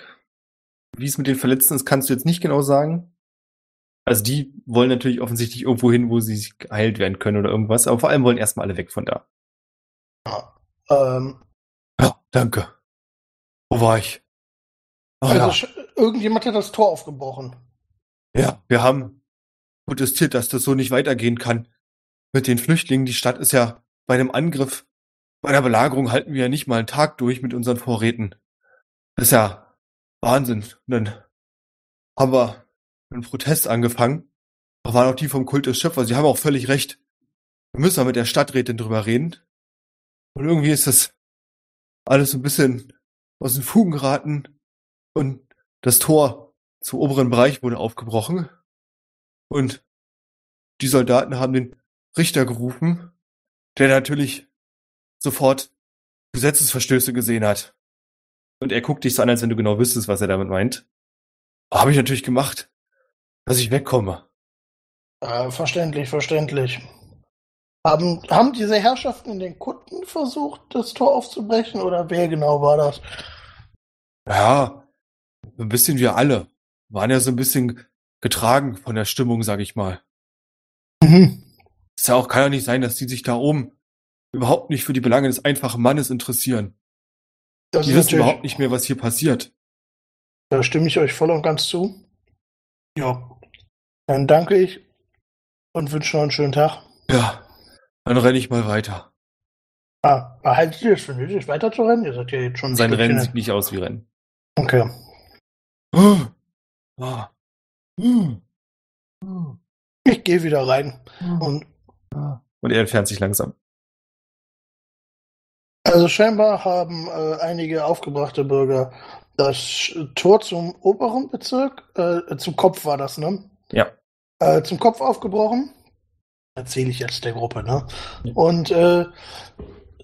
Wie es mit den Verletzten ist, kannst du jetzt nicht genau sagen. Also die wollen natürlich offensichtlich irgendwo hin, wo sie geheilt werden können oder irgendwas. Aber vor allem wollen erstmal alle weg von da. ähm, Ja, danke. Wo war ich? Ach, also ja. irgendjemand hat das Tor aufgebrochen. Ja, wir haben protestiert, dass das so nicht weitergehen kann. Mit den Flüchtlingen, die Stadt ist ja bei einem Angriff, bei einer Belagerung halten wir ja nicht mal einen Tag durch mit unseren Vorräten. Das ist ja Wahnsinn. Und dann haben wir einen Protest angefangen. Da waren auch die vom Kult des Schöpfers, die haben auch völlig recht. Wir müssen mal mit der Stadträtin drüber reden. Und irgendwie ist das alles so ein bisschen aus den Fugen geraten. Und das Tor zum oberen Bereich wurde aufgebrochen. Und die Soldaten haben den Richter gerufen, der natürlich sofort Gesetzesverstöße gesehen hat. Und er guckt dich so an, als wenn du genau wüsstest, was er damit meint. Habe ich natürlich gemacht, dass ich wegkomme. Äh, verständlich, verständlich. Haben, haben diese Herrschaften in den Kutten versucht, das Tor aufzubrechen oder wer genau war das? Ja, ein bisschen wir alle. Waren ja so ein bisschen getragen von der Stimmung, sag ich mal. Mhm. Ist ja auch, kann ja nicht sein, dass die sich da oben überhaupt nicht für die Belange des einfachen Mannes interessieren. Das Die wissen überhaupt nicht mehr, was hier passiert. Da stimme ich euch voll und ganz zu. Ja. Dann danke ich und wünsche noch einen schönen Tag. Ja, dann renne ich mal weiter. Ah, erhaltet ihr es für nötig, weiterzurennen? Ihr seid ja jetzt schon ein Sein Rennen sieht nicht aus wie Rennen. Okay. Ah. Hm. Ich gehe wieder rein. Und Und er entfernt sich langsam. also scheinbar haben äh, einige aufgebrachte Bürger das Tor zum oberen Bezirk, äh, zum Kopf war das, ne? Ja. Äh, zum Kopf aufgebrochen. Erzähle ich jetzt der Gruppe, ne? Ja. Und äh,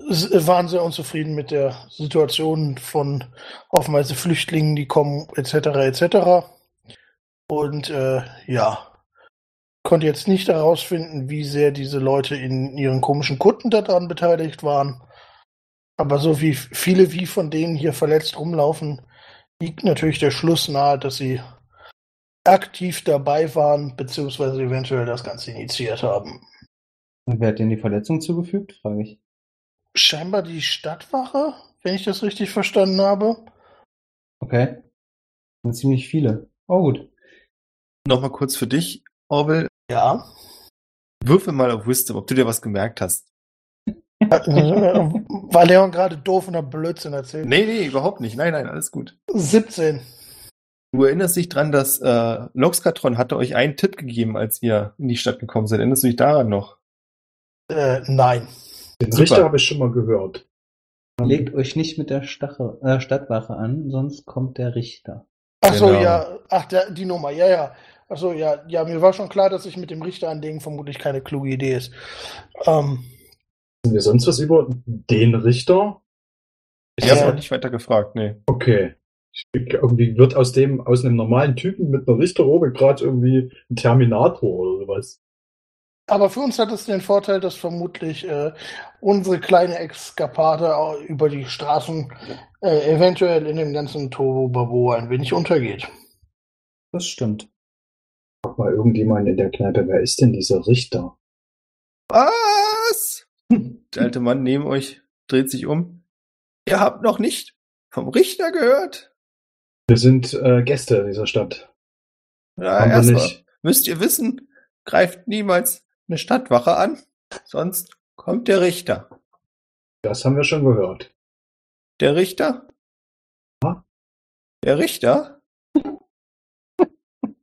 waren sehr unzufrieden mit der Situation von haufenweise Flüchtlingen, die kommen, etc., etc. Und äh, ja, konnte jetzt nicht herausfinden, wie sehr diese Leute in ihren komischen Kutten daran beteiligt waren. Aber so wie viele wie von denen hier verletzt rumlaufen, liegt natürlich der Schluss nahe, dass sie aktiv dabei waren, beziehungsweise eventuell das Ganze initiiert haben. Und wer hat denen die Verletzung zugefügt, frage ich. Scheinbar die Stadtwache, wenn ich das richtig verstanden habe. Okay. Das sind ziemlich viele. Oh gut. Nochmal kurz für dich, Orwell. Ja. Würfel mal auf Wisdom, ob du dir was gemerkt hast. War Leon gerade doof und hat Blödsinn erzählt? Nee, nee, überhaupt nicht. Nein, nein, alles gut. 17. Du erinnerst dich dran, dass äh, Loxkatron hatte euch einen Tipp gegeben, als ihr in die Stadt gekommen seid. Erinnerst du dich daran noch? Äh, nein. Den Super. Richter habe ich schon mal gehört. Legt euch nicht mit der Stache, äh, Stadtwache an, sonst kommt der Richter. Ach so, Genau. ja. Ach, der, die Nummer, ja, ja. Ach so, ja, ja, mir war schon klar, dass sich mit dem Richter anlegen vermutlich keine kluge Idee ist. Ähm, Wissen wir sonst was über den Richter? Ich habe auch nicht weiter gefragt, nee. Okay. Ich, irgendwie wird aus dem, aus einem normalen Typen mit einer Richterrobe gerade irgendwie ein Terminator oder sowas. aber für uns hat es den Vorteil, dass vermutlich äh, unsere kleine Exkapade über die Straßen äh, eventuell in dem ganzen Tohu-Babo ein wenig untergeht. Das stimmt. Frag mal irgendjemand in der Kneipe, wer ist denn dieser Richter? Was? Der alte Mann neben euch dreht sich um. Ihr habt noch nicht vom Richter gehört? Wir sind äh, Gäste dieser Stadt. Ja, erstmal müsst ihr wissen, greift niemals eine Stadtwache an, sonst kommt der Richter. Das haben wir schon gehört. Der Richter? Ja? Der Richter? Ja?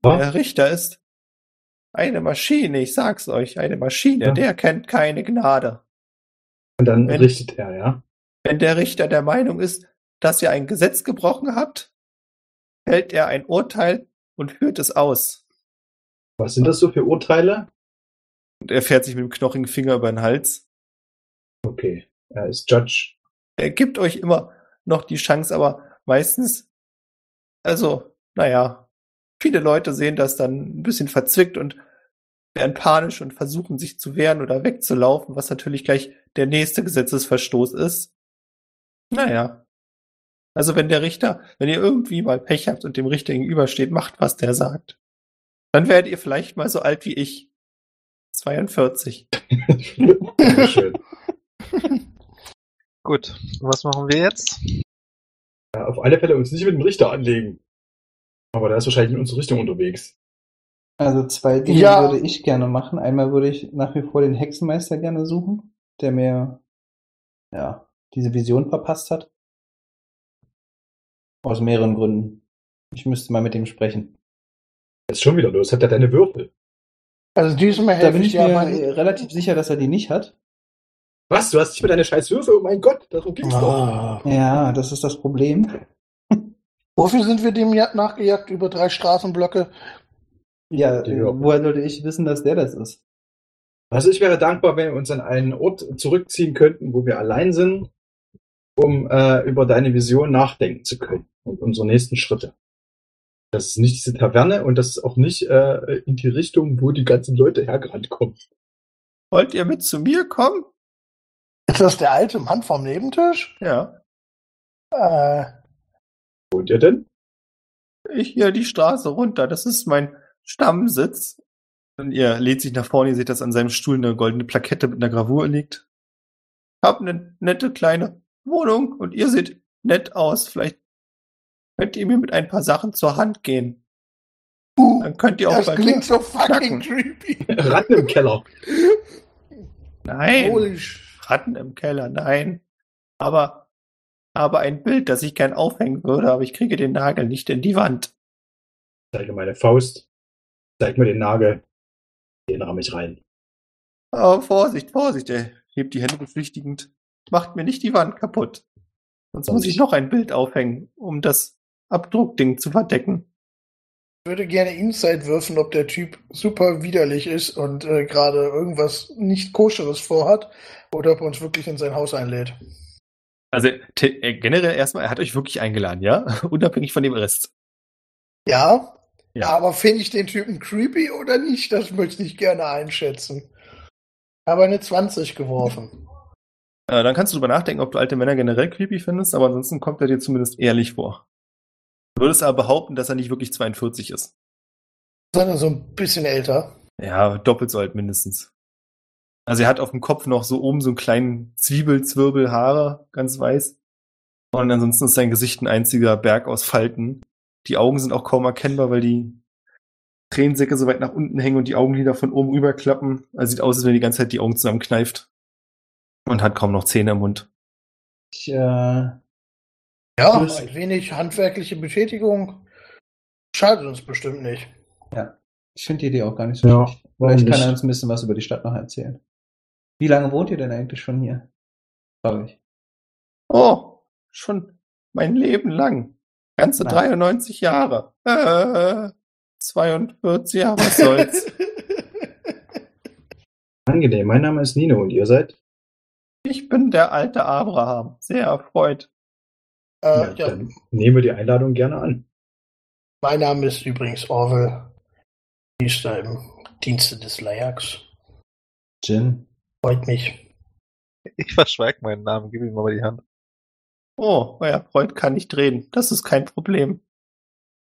Der Richter ist eine Maschine, ich sag's euch, eine Maschine, Ja. der kennt keine Gnade. Und dann Wenn- richtet er, ja? Wenn der Richter der Meinung ist, dass ihr ein Gesetz gebrochen habt, fällt er ein Urteil und führt es aus. Was sind das so für Urteile? Und er fährt sich mit dem knochigen Finger über den Hals. Okay, er ist Judge. Er gibt euch immer noch die Chance, aber meistens, also, naja, viele Leute sehen das dann ein bisschen verzwickt und werden panisch und versuchen sich zu wehren oder wegzulaufen, was natürlich gleich der nächste Gesetzesverstoß ist. Naja. Also wenn der Richter, wenn ihr irgendwie mal Pech habt und dem Richter gegenübersteht, macht, was der sagt. Dann werdet ihr vielleicht mal so alt wie ich. 42. Dankeschön. Gut, was machen wir jetzt? Ja, auf alle Fälle uns nicht mit dem Richter anlegen. Aber der ist wahrscheinlich in unsere Richtung unterwegs. Also zwei Dinge Ja. würde ich gerne machen. Einmal würde ich nach wie vor den Hexenmeister gerne suchen, der mir ja diese Vision verpasst hat. Aus mehreren Gründen. Ich müsste mal mit ihm sprechen. Jetzt schon wieder los. Hat er deine Würfel? Also diesmal Da helfe bin ich ich dir mir aber relativ sicher, dass er die nicht hat. Was? Du hast nicht mehr deine scheiß Würfel? Oh mein Gott, darum ging's doch. Ah. Ja, das ist das Problem. Wofür sind wir dem ja- nachgejagt? Über drei Straßenblöcke. Ja, Würfel. woher sollte ich wissen, dass der das ist? Also ich wäre dankbar, wenn wir uns an einen Ort zurückziehen könnten, wo wir allein sind, um äh, über deine Vision nachdenken zu können und unsere nächsten Schritte. Das ist nicht diese Taverne und das ist auch nicht äh, in die Richtung, wo die ganzen Leute hergerannt kommen. Wollt ihr mit zu mir kommen? Ist das der alte Mann vom Nebentisch? Ja. Äh, Wohnt ihr denn? Ich hier die Straße runter. Das ist mein Stammsitz. Und ihr lehnt sich nach vorne, ihr seht, dass an seinem Stuhl eine goldene Plakette mit einer Gravur liegt. Hab eine nette kleine Wohnung und ihr seht nett aus. Vielleicht könnt ihr mir mit ein paar Sachen zur Hand gehen. uh, Dann könnt ihr auch das klingt mir so fucking knacken. creepy. Ratten im Keller. Nein, Holy Ratten im Keller, nein. Aber habe ein Bild, das ich gern aufhängen würde, aber ich kriege den Nagel nicht in die Wand. Zeige meine Faust. Zeig mir den Nagel. Den rahm ich rein. Aber Vorsicht, Vorsicht, er hebt die Hände beschwichtigend. Macht mir nicht die Wand kaputt. Sonst muss ich noch ein Bild aufhängen, um das Abdruckding zu verdecken. Ich würde gerne Insight würfen, ob der Typ super widerlich ist und äh, gerade irgendwas nicht koscheres vorhat oder ob er uns wirklich in sein Haus einlädt. Also äh, generell erstmal, er hat euch wirklich eingeladen, ja? Unabhängig von dem Rest. Ja, Ja. aber finde ich den Typen creepy oder nicht, das möchte ich gerne einschätzen. Aber eine 20 geworfen. Äh, dann kannst du drüber nachdenken, ob du alte Männer generell creepy findest, aber ansonsten kommt er dir zumindest ehrlich vor. Du würdest aber behaupten, dass er nicht wirklich 42 ist. Sondern so ein bisschen älter. Ja, doppelt so alt mindestens. Also er hat auf dem Kopf noch so oben so einen kleinen Zwiebelzwirbel Haare, ganz weiß. Und ansonsten ist sein Gesicht ein einziger Berg aus Falten. Die Augen sind auch kaum erkennbar, weil die Tränensäcke so weit nach unten hängen und die Augenlider von oben rüberklappen. Also sieht aus, als wenn er die ganze Zeit die Augen zusammenkneift. Und hat kaum noch Zähne im Mund. Ich, äh, Ja, ein wenig handwerkliche Betätigung schadet uns bestimmt nicht. ich finde die Idee auch gar nicht so Ja, schlecht. Vielleicht kann er uns ein bisschen was über die Stadt noch erzählen. Wie lange wohnt ihr denn eigentlich schon hier? Frage ich. Oh, schon mein Leben lang. Ganze Na. 93 Jahre. Äh, 42, ja, was soll's. Angenehm. Mein Name ist Nino und ihr seid? ich bin der alte Abraham. Sehr erfreut. äh, ja, Dann nehme die Einladung gerne an. mein Name ist übrigens Orwell. Ist da im Dienste des Lajax. Jin. Freut mich. Ich verschweige meinen Namen, gib ihm mal die Hand. Oh, euer Freund kann nicht reden. Das ist kein Problem.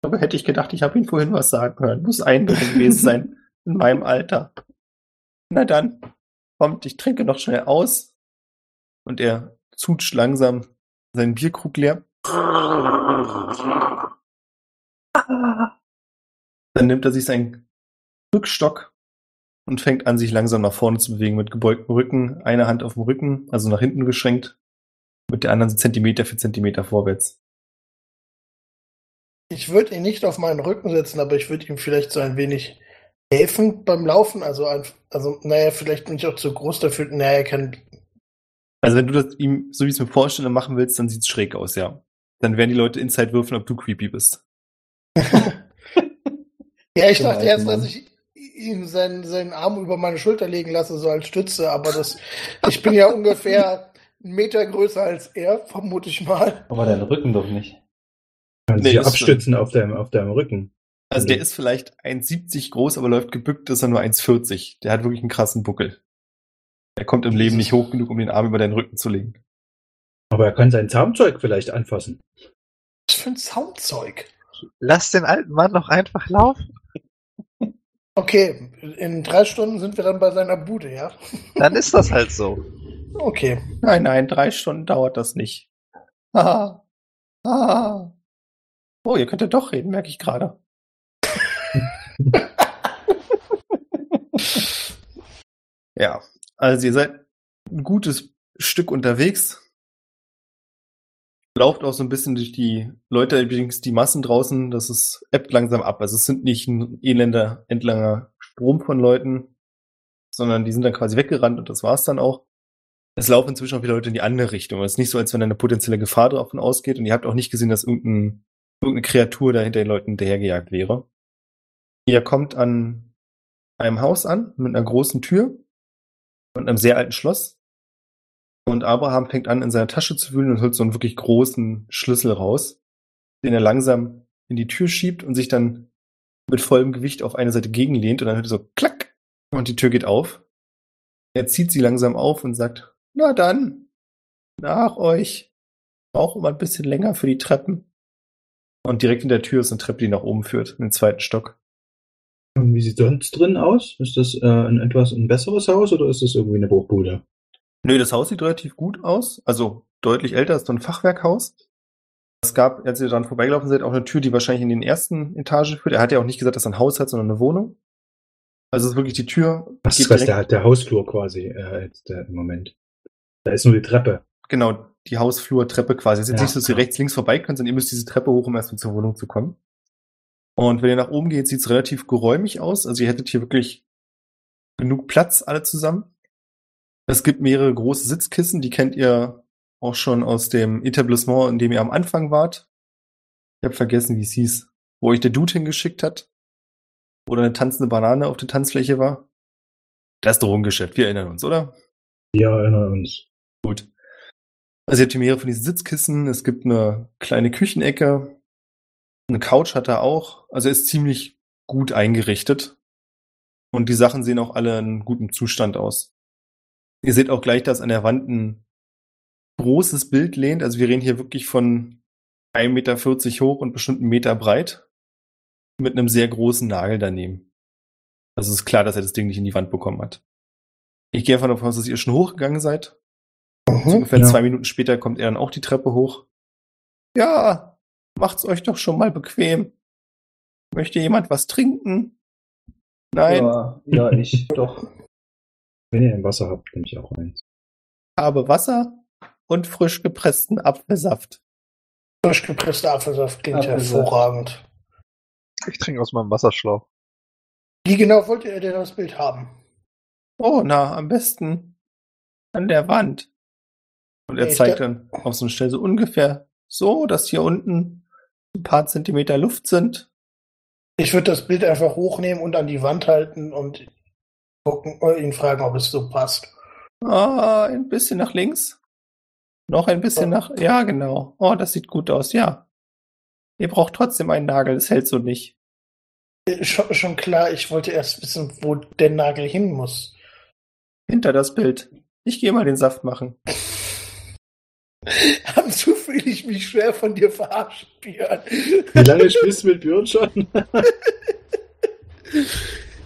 Aber hätte ich gedacht, ich habe ihn vorhin was sagen hören. Muss Einbildung gewesen sein in meinem Alter. Na dann, kommt, ich trinke noch schnell aus. Und er zutscht langsam seinen Bierkrug leer. Dann nimmt er sich seinen Rückstock und fängt an, sich langsam nach vorne zu bewegen mit gebeugtem Rücken, eine Hand auf dem Rücken, also nach hinten geschränkt, mit der anderen so Zentimeter für Zentimeter vorwärts. Ich würde ihn nicht auf meinen Rücken setzen, aber ich würde ihm vielleicht so ein wenig helfen beim Laufen. Also, ein, also naja, vielleicht bin ich auch zu groß dafür. Naja, er kann. Also wenn du das ihm, so wie ich es mir vorstelle, machen willst, dann sieht's schräg aus, ja. Dann werden die Leute Inside würfeln, ob du creepy bist. Ja, ich dachte erst, dass ich ihm seinen, seinen Arm über meine Schulter legen lasse, so als Stütze, aber das, ich bin ja ungefähr einen Meter größer als er, vermute ich mal. Aber dein Rücken doch nicht. Kannst Nee, abstützen auf deinem, auf deinem Rücken. Also der ist vielleicht 1,70 groß, aber läuft gebückt, ist er nur 1,40. Der hat wirklich einen krassen Buckel. Er kommt im Leben nicht hoch genug, um den Arm über deinen Rücken zu legen. Aber er kann sein Zaumzeug vielleicht anfassen. Was für ein Soundzeug. Lass den alten Mann doch einfach laufen. Okay, in drei Stunden sind wir dann bei seiner Bude, ja? Dann ist das halt so. Okay. Nein, nein, drei Stunden dauert das nicht. Ah, ah. Oh, ihr könnt ja doch reden, merke ich gerade. ja, also ihr seid ein gutes Stück unterwegs. Lauft auch so ein bisschen durch die Leute, übrigens die Massen draußen, das ist ebbt langsam ab. Also es sind nicht ein elender, endlanger Strom von Leuten, sondern die sind dann quasi weggerannt und das war's dann auch. Es laufen inzwischen auch wieder Leute in die andere Richtung. Es ist nicht so, als wenn eine potenzielle Gefahr davon ausgeht und ihr habt auch nicht gesehen, dass irgendein, irgendeine Kreatur da hinter den Leuten hinterhergejagt wäre. Ihr kommt an einem Haus an mit einer großen Tür und einem sehr alten Schloss. Und Abraham fängt an, in seiner Tasche zu wühlen und holt so einen wirklich großen Schlüssel raus, den er langsam in die Tür schiebt und sich dann mit vollem Gewicht auf eine Seite gegenlehnt und dann hört er so klack und die Tür geht auf. Er zieht sie langsam auf und sagt, na dann, nach euch. Brauche immer ein bisschen länger für die Treppen. Und direkt in der Tür ist eine Treppe, die nach oben führt, in den zweiten Stock. Und wie sieht sonst drin aus? Ist das äh, ein etwas ein besseres Haus oder ist das irgendwie eine Bruchbude? Nö, das Haus sieht relativ gut aus. Also deutlich älter ist so ein Fachwerkhaus. Es gab, als ihr dran vorbeigelaufen seid, auch eine Tür, die wahrscheinlich in den ersten Etage führt. Er hat ja auch nicht gesagt, dass er ein Haus hat, sondern eine Wohnung. Also es ist wirklich die Tür. Was ist was der, der Hausflur quasi äh, jetzt äh, im Moment? Da ist nur die Treppe. Genau, die Hausflurtreppe quasi. Es ist jetzt Ja, nicht so, dass ihr rechts, links vorbei könnt, sondern ihr müsst diese Treppe hoch, um erstmal zur Wohnung zu kommen. Und wenn ihr nach oben geht, sieht es relativ geräumig aus. Also ihr hättet hier wirklich genug Platz, alle zusammen. Es gibt mehrere große Sitzkissen, die kennt ihr auch schon aus dem Etablissement, in dem ihr am Anfang wart. Ich habe vergessen, wie es hieß, wo euch der Dude hingeschickt hat. Oder eine tanzende Banane auf der Tanzfläche war. Das Drogengeschäft, wir erinnern uns, oder? Wir erinnern uns. Gut. Also ihr habt hier mehrere von diesen Sitzkissen, es gibt eine kleine Küchenecke, eine Couch hat er auch. Also er ist ziemlich gut eingerichtet. Und die Sachen sehen auch alle in gutem Zustand aus. Ihr seht auch gleich, dass an der Wand ein großes Bild lehnt. Also wir reden hier wirklich von 1,40 Meter hoch und bestimmt einen Meter breit. Mit einem sehr großen Nagel daneben. Also es ist klar, dass er das Ding nicht in die Wand bekommen hat. Ich gehe davon aus, dass ihr schon hochgegangen seid. So Mhm. ungefähr ja. zwei Minuten später kommt er dann auch die Treppe hoch. Ja, macht's euch doch schon mal bequem. Möchte jemand was trinken? Nein, Ja, ja, ich doch. Wenn ihr ein Wasser habt, nehme ich auch eins. habe Wasser und frisch gepressten Apfelsaft. Frisch gepresster Apfelsaft klingt Apfelsaft. hervorragend. Ich trinke aus meinem Wasserschlauch. Wie genau wollt ihr denn das Bild haben? Oh, na, am besten an der Wand. Und er Ich zeigt da- dann auf so eine Stelle so ungefähr so, dass hier unten ein paar Zentimeter Luft sind. Ich würde das Bild einfach hochnehmen und an die Wand halten und gucken, äh, ihn fragen, ob es so passt. Ah, ein bisschen nach links. Noch ein bisschen nach. Ja, genau. Oh, das sieht gut aus, ja. Ihr braucht trotzdem einen Nagel, das hält so nicht. Äh, Schon, schon klar, ich wollte erst wissen, wo der Nagel hin muss. Hinter das Bild. Ich gehe mal den Saft machen. Am zu fühle ich mich schwer von dir verarscht, Björn. Wie lange spielst du mit Björn schon?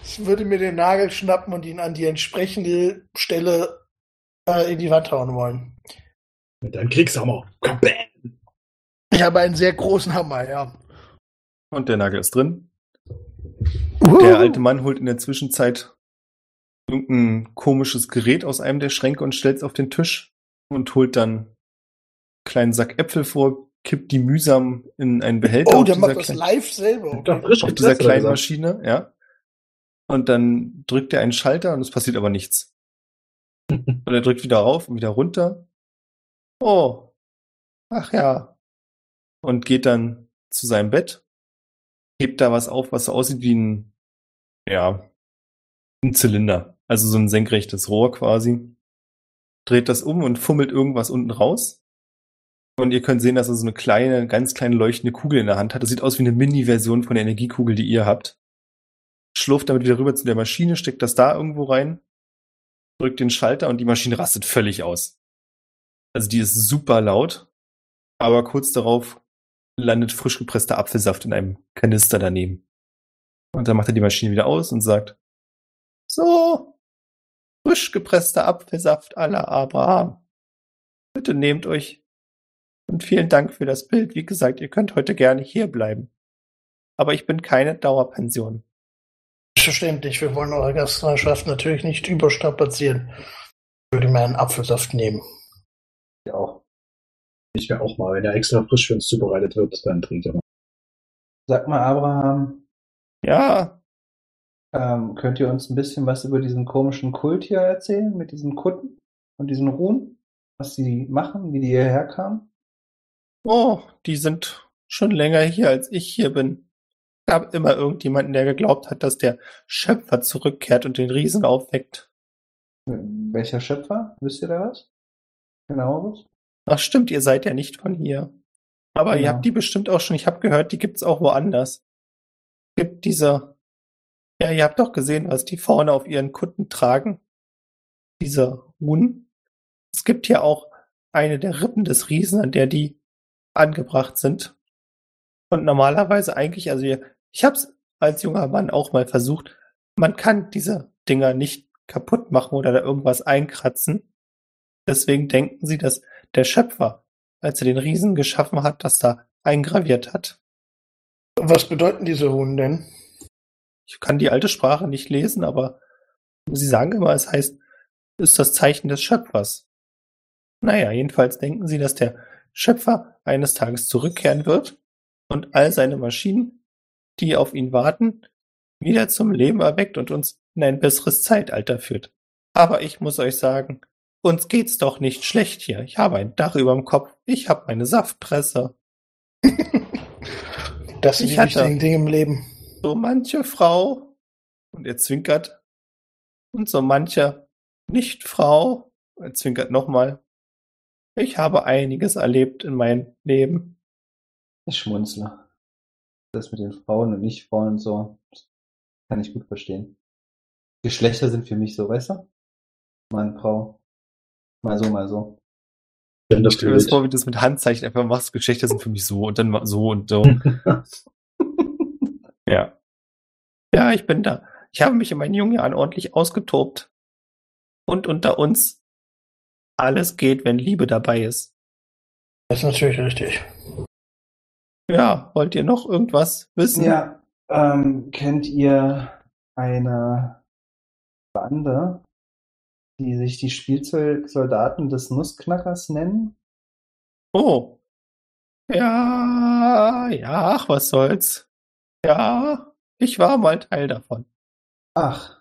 Ich würde mir den Nagel schnappen und ihn an die entsprechende Stelle äh, in die Wand hauen wollen. Mit deinem Kriegshammer. Bam! Ich habe einen sehr großen Hammer, ja. Und der Nagel ist drin. Der alte Mann holt in der Zwischenzeit irgendein komisches Gerät aus einem der Schränke und stellt es auf den Tisch und holt dann kleinen Sack Äpfel vor, kippt die mühsam in einen Behälter Oh, der dieser, macht das kleinen- live selber. Okay. auf dieser er kleinen gesagt. Maschine, ja. Und dann drückt er einen Schalter und es passiert aber nichts. Und er drückt wieder rauf und wieder runter. Oh. Ach ja. Und geht dann zu seinem Bett, hebt da was auf, was so aussieht wie ein, ja, ein Zylinder, also so ein senkrechtes Rohr quasi. Dreht das um und fummelt irgendwas unten raus. Und ihr könnt sehen, dass er so eine kleine, ganz kleine leuchtende Kugel in der Hand hat. Das sieht aus wie eine Mini-Version von der Energiekugel, die ihr habt. Schlurft damit wieder rüber zu der Maschine, steckt das da irgendwo rein, drückt den Schalter und die Maschine rastet völlig aus. Also die ist super laut, aber kurz darauf landet frisch gepresster Apfelsaft in einem Kanister daneben. Und dann macht er die Maschine wieder aus und sagt, so, frisch gepresster Apfelsaft aller Abraham. Bitte nehmt euch. Und vielen Dank für das Bild. Wie gesagt, ihr könnt heute gerne hier bleiben. Aber ich bin keine Dauerpension. Verständlich, wir wollen eure Gastfreundschaft natürlich nicht überstrapazieren. Ich würde mir einen Apfelsaft nehmen. Ja auch. Ich wäre auch mal, wenn er extra frisch für uns zubereitet wird, dann trinkt er mal. Sag mal, Abraham, Ja, ähm, könnt ihr uns ein bisschen was über diesen komischen Kult hier erzählen, mit diesen Kutten und diesen Ruhen? Was die machen, wie die hierher kamen? Oh, die sind schon länger hier, als ich hier bin. Es gab immer irgendjemanden, der geglaubt hat, dass der Schöpfer zurückkehrt und den Riesen aufweckt. Welcher Schöpfer? Wisst ihr da was? Genaueres? Ach stimmt, ihr seid ja nicht von hier. Aber ihr Genau. habt die bestimmt auch schon, ich habe gehört, die gibt's auch woanders. Gibt diese, ja, ihr habt doch gesehen, was die vorne auf ihren Kutten tragen. Diese Runen. Es gibt ja auch eine der Rippen des Riesen, an der die angebracht sind. Und normalerweise eigentlich, also ich hab's als junger Mann auch mal versucht, man kann diese Dinger nicht kaputt machen oder da irgendwas einkratzen. Deswegen denken sie, dass der Schöpfer, als er den Riesen geschaffen hat, das da eingraviert hat. Was bedeuten diese Runen denn? Ich kann die alte Sprache nicht lesen, aber sie sagen immer, es heißt, ist das Zeichen des Schöpfers. Naja, jedenfalls denken sie, dass der Schöpfer eines Tages zurückkehren wird und all seine Maschinen, die auf ihn warten, wieder zum Leben erweckt und uns in ein besseres Zeitalter führt. Aber ich muss euch sagen, uns geht's doch nicht schlecht hier. Ich habe ein Dach über dem Kopf, ich habe meine Saftpresse. Das sind Ich die wichtigen Dinge im Leben. so manche Frau, und er zwinkert, und so manche Nicht-Frau, er zwinkert nochmal. Ich habe einiges erlebt in meinem Leben. Ich schmunzle. Das mit den Frauen und Nicht-Frauen und so, das kann ich gut verstehen. Geschlechter sind für mich so, weißt du? Mann, Frau. Mal so, mal so. Das Ich stelle mir das vor, wie du das mit Handzeichen einfach machst. Geschlechter sind für mich so und dann so und so. ja. Ja, ich bin da. Ich habe mich in meinen jungen Jahren ordentlich ausgetobt. Und unter uns, alles geht, wenn Liebe dabei ist. Das ist natürlich richtig. Ja, wollt ihr noch irgendwas wissen? Ja, ähm, kennt ihr eine Bande, die sich die Spielzeugsoldaten des Nussknackers nennen? Oh. Ja, ja, ach, was soll's. Ja, ich war mal Teil davon. Ach,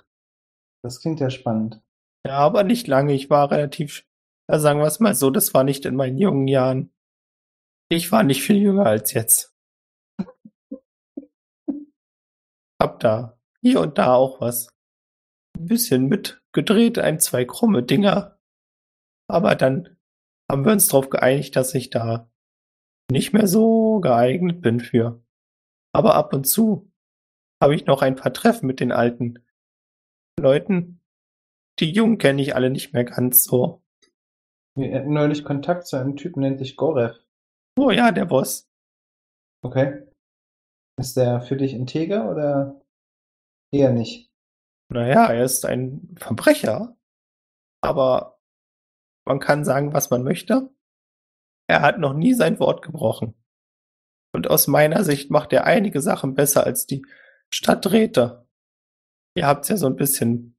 das klingt ja spannend. Ja, aber nicht lange. Ich war relativ, ja, sagen wir es mal so, das war nicht in meinen jungen Jahren. Ich war nicht viel jünger als jetzt. Hab da hier und da auch was. Ein bisschen mitgedreht, ein, zwei krumme Dinger. Aber dann haben wir uns darauf geeinigt, dass ich da nicht mehr so geeignet bin für. Aber ab und zu habe ich noch ein paar Treffen mit den alten Leuten. Die Jungen kenne ich alle nicht mehr ganz so. Wir hatten neulich Kontakt zu einem Typen, nennt sich Gorev. Oh ja, der Boss. Okay. Ist der für dich integer oder eher nicht? Naja, er ist ein Verbrecher. Aber man kann sagen, was man möchte. Er hat noch nie sein Wort gebrochen. Und aus meiner Sicht macht er einige Sachen besser als die Stadträte. Ihr habt's ja so ein bisschen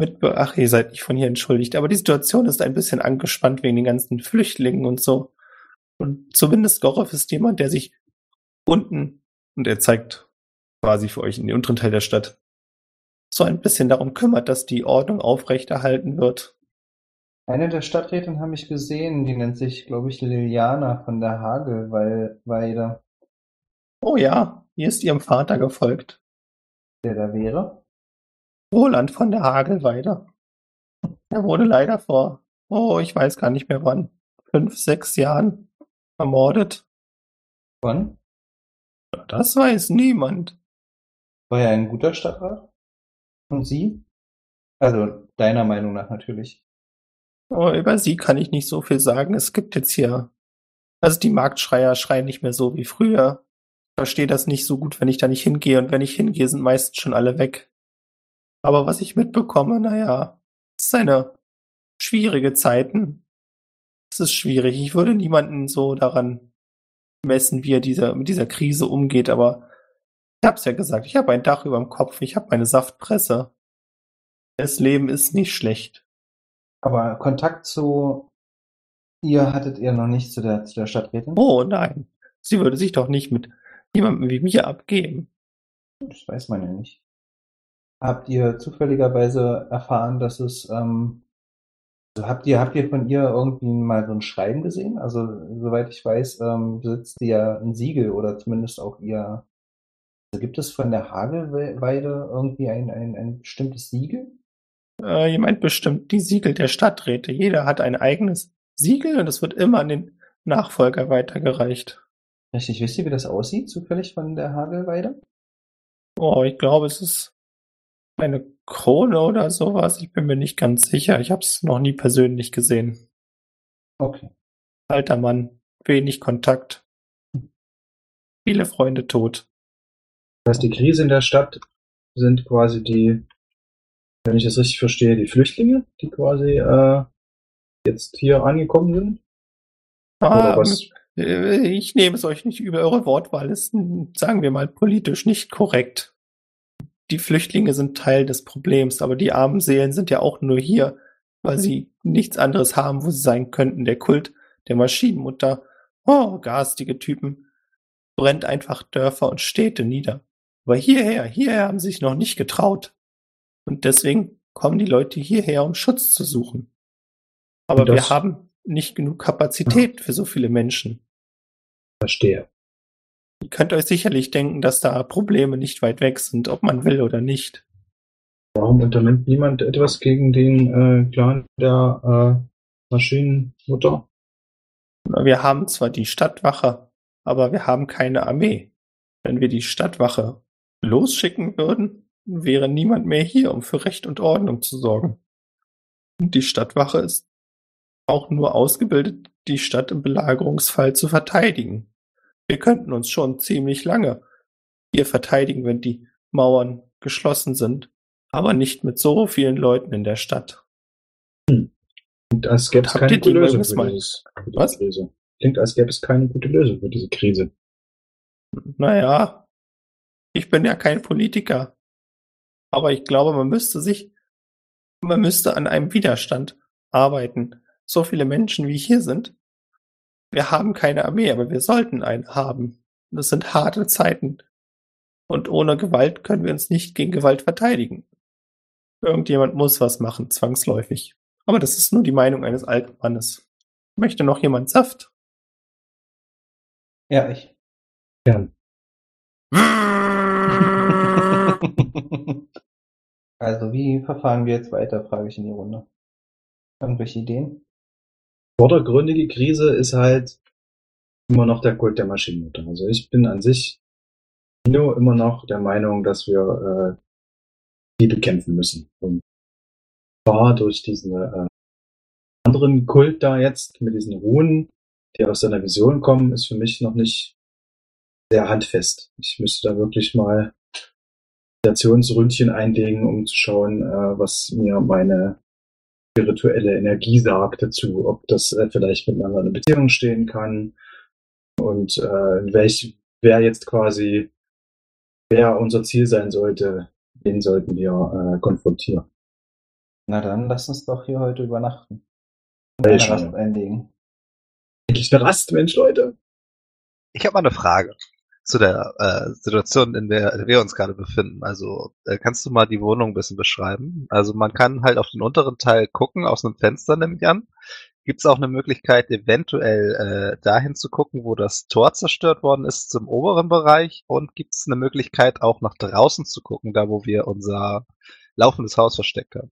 mit, ach, ihr seid nicht von hier entschuldigt, aber die Situation ist ein bisschen angespannt wegen den ganzen Flüchtlingen und so. Und zumindest Gorov ist jemand, der sich unten, und er zeigt quasi für euch in den unteren Teil der Stadt, so ein bisschen darum kümmert, dass die Ordnung aufrechterhalten wird. Eine der Stadträten habe ich gesehen, die nennt sich, glaube ich, Liliana von der Hagelweide, Oh ja, hier ist ihrem Vater gefolgt. der da wäre. Roland von der Hagelweide. Er wurde leider vor, oh, ich weiß gar nicht mehr wann, fünf, sechs Jahren ermordet. Wann? Das weiß niemand. War er ein guter Stadtrat? Und Sie? Also, deiner Meinung nach natürlich. Aber über sie kann ich nicht so viel sagen. Es gibt jetzt hier, also die Marktschreier schreien nicht mehr so wie früher. Ich verstehe das nicht so gut, wenn ich da nicht hingehe. Und wenn ich hingehe, sind meistens schon alle weg. Aber was ich mitbekomme, naja, es sind eine schwierige Zeiten. Es ist schwierig. Ich würde niemanden so daran messen, wie er dieser, mit dieser Krise umgeht. Aber ich hab's ja gesagt, ich habe ein Dach über dem Kopf, ich habe meine Saftpresse. Das Leben ist nicht schlecht. Aber Kontakt zu ihr hattet ihr noch nicht zu der, zu der Stadträtin? Oh nein, sie würde sich doch nicht mit jemandem wie mir abgeben. Das weiß man ja nicht. Habt ihr zufälligerweise erfahren, dass es, ähm, also habt ihr, habt ihr von ihr irgendwie mal so ein Schreiben gesehen? Also, soweit ich weiß, ähm, besitzt sie ja ein Siegel oder zumindest auch ihr, also gibt es von der Hagelweide irgendwie ein, ein, ein bestimmtes Siegel? Äh, jemand bestimmt die Siegel der Stadträte. Jeder hat ein eigenes Siegel und es wird immer an den Nachfolger weitergereicht. Richtig, wisst ihr, wie das aussieht, zufällig von der Hagelweide? Oh, ich glaube, es ist eine Krone oder sowas. Ich bin mir nicht ganz sicher. Ich habe es noch nie persönlich gesehen. Okay. Alter Mann, wenig Kontakt. Viele Freunde tot. Das heißt, die Krise in der Stadt sind quasi die, wenn ich das richtig verstehe, die Flüchtlinge, die quasi äh, jetzt hier angekommen sind? Oder Ah, was? äh, ich nehme es euch nicht über eure Wortwahl. Ist, hm, sagen wir mal, politisch nicht korrekt. Die Flüchtlinge sind Teil des Problems, aber die armen Seelen sind ja auch nur hier, weil sie nichts anderes haben, wo sie sein könnten. Der Kult der Maschinenmutter, oh, garstige Typen, brennt einfach Dörfer und Städte nieder. Aber hierher, hierher haben sie sich noch nicht getraut. Und deswegen kommen die Leute hierher, um Schutz zu suchen. Aber wir haben nicht genug Kapazität für so viele Menschen. Verstehe. Ihr könnt euch sicherlich denken, dass da Probleme nicht weit weg sind, ob man will oder nicht. Warum unternimmt niemand etwas gegen den äh, Clan der äh, Maschinenmutter? Wir haben zwar die Stadtwache, aber wir haben keine Armee. Wenn wir die Stadtwache losschicken würden, wäre niemand mehr hier, um für Recht und Ordnung zu sorgen. Und die Stadtwache ist auch nur ausgebildet, die Stadt im Belagerungsfall zu verteidigen. Wir könnten uns schon ziemlich lange hier verteidigen, wenn die Mauern geschlossen sind, aber nicht mit so vielen Leuten in der Stadt. Klingt, als gäbe es keine gute Lösung für, dieses, für diese Was? Krise. Klingt, als gäbe es keine gute Lösung für diese Krise. Naja, ich bin ja kein Politiker. Aber ich glaube, man müsste sich, man müsste an einem Widerstand arbeiten. So viele Menschen wie hier sind. Wir haben keine Armee, aber wir sollten eine haben. Das sind harte Zeiten. Und ohne Gewalt können wir uns nicht gegen Gewalt verteidigen. Irgendjemand muss was machen, zwangsläufig. Aber das ist nur die Meinung eines alten Mannes. Möchte noch jemand Saft? Ja, ich. Gern. also, wie verfahren wir jetzt weiter, frage ich in die Runde. Irgendwelche Ideen? Vordergründige Krise ist halt immer noch der Kult der Maschinenmutter. Also ich bin an sich nur immer noch der Meinung, dass wir äh, die bekämpfen müssen. Und zwar durch diesen äh, anderen Kult da jetzt mit diesen Runen, die aus seiner Vision kommen, ist für mich noch nicht sehr handfest. Ich müsste da wirklich mal Meditationsründchen einlegen, um zu schauen, äh, was mir meine spirituelle Energie sagt dazu, ob das äh, vielleicht miteinander in Beziehung stehen kann und äh, welch, wer jetzt quasi, wer unser Ziel sein sollte, den sollten wir äh, konfrontieren. Na dann, lass uns doch hier heute übernachten. Schön. Rast einlegen. Endlich eine Rast, Mensch, Leute. Ich habe mal eine Frage zu der äh, Situation, in der wir uns gerade befinden. Also äh, kannst du mal die Wohnung ein bisschen beschreiben? Also man kann halt auf den unteren Teil gucken, aus einem Fenster nehme ich an. Gibt es auch eine Möglichkeit, eventuell äh, dahin zu gucken, wo das Tor zerstört worden ist, zum oberen Bereich? Und gibt es eine Möglichkeit, auch nach draußen zu gucken, da wo wir unser laufendes Haus versteckt habe.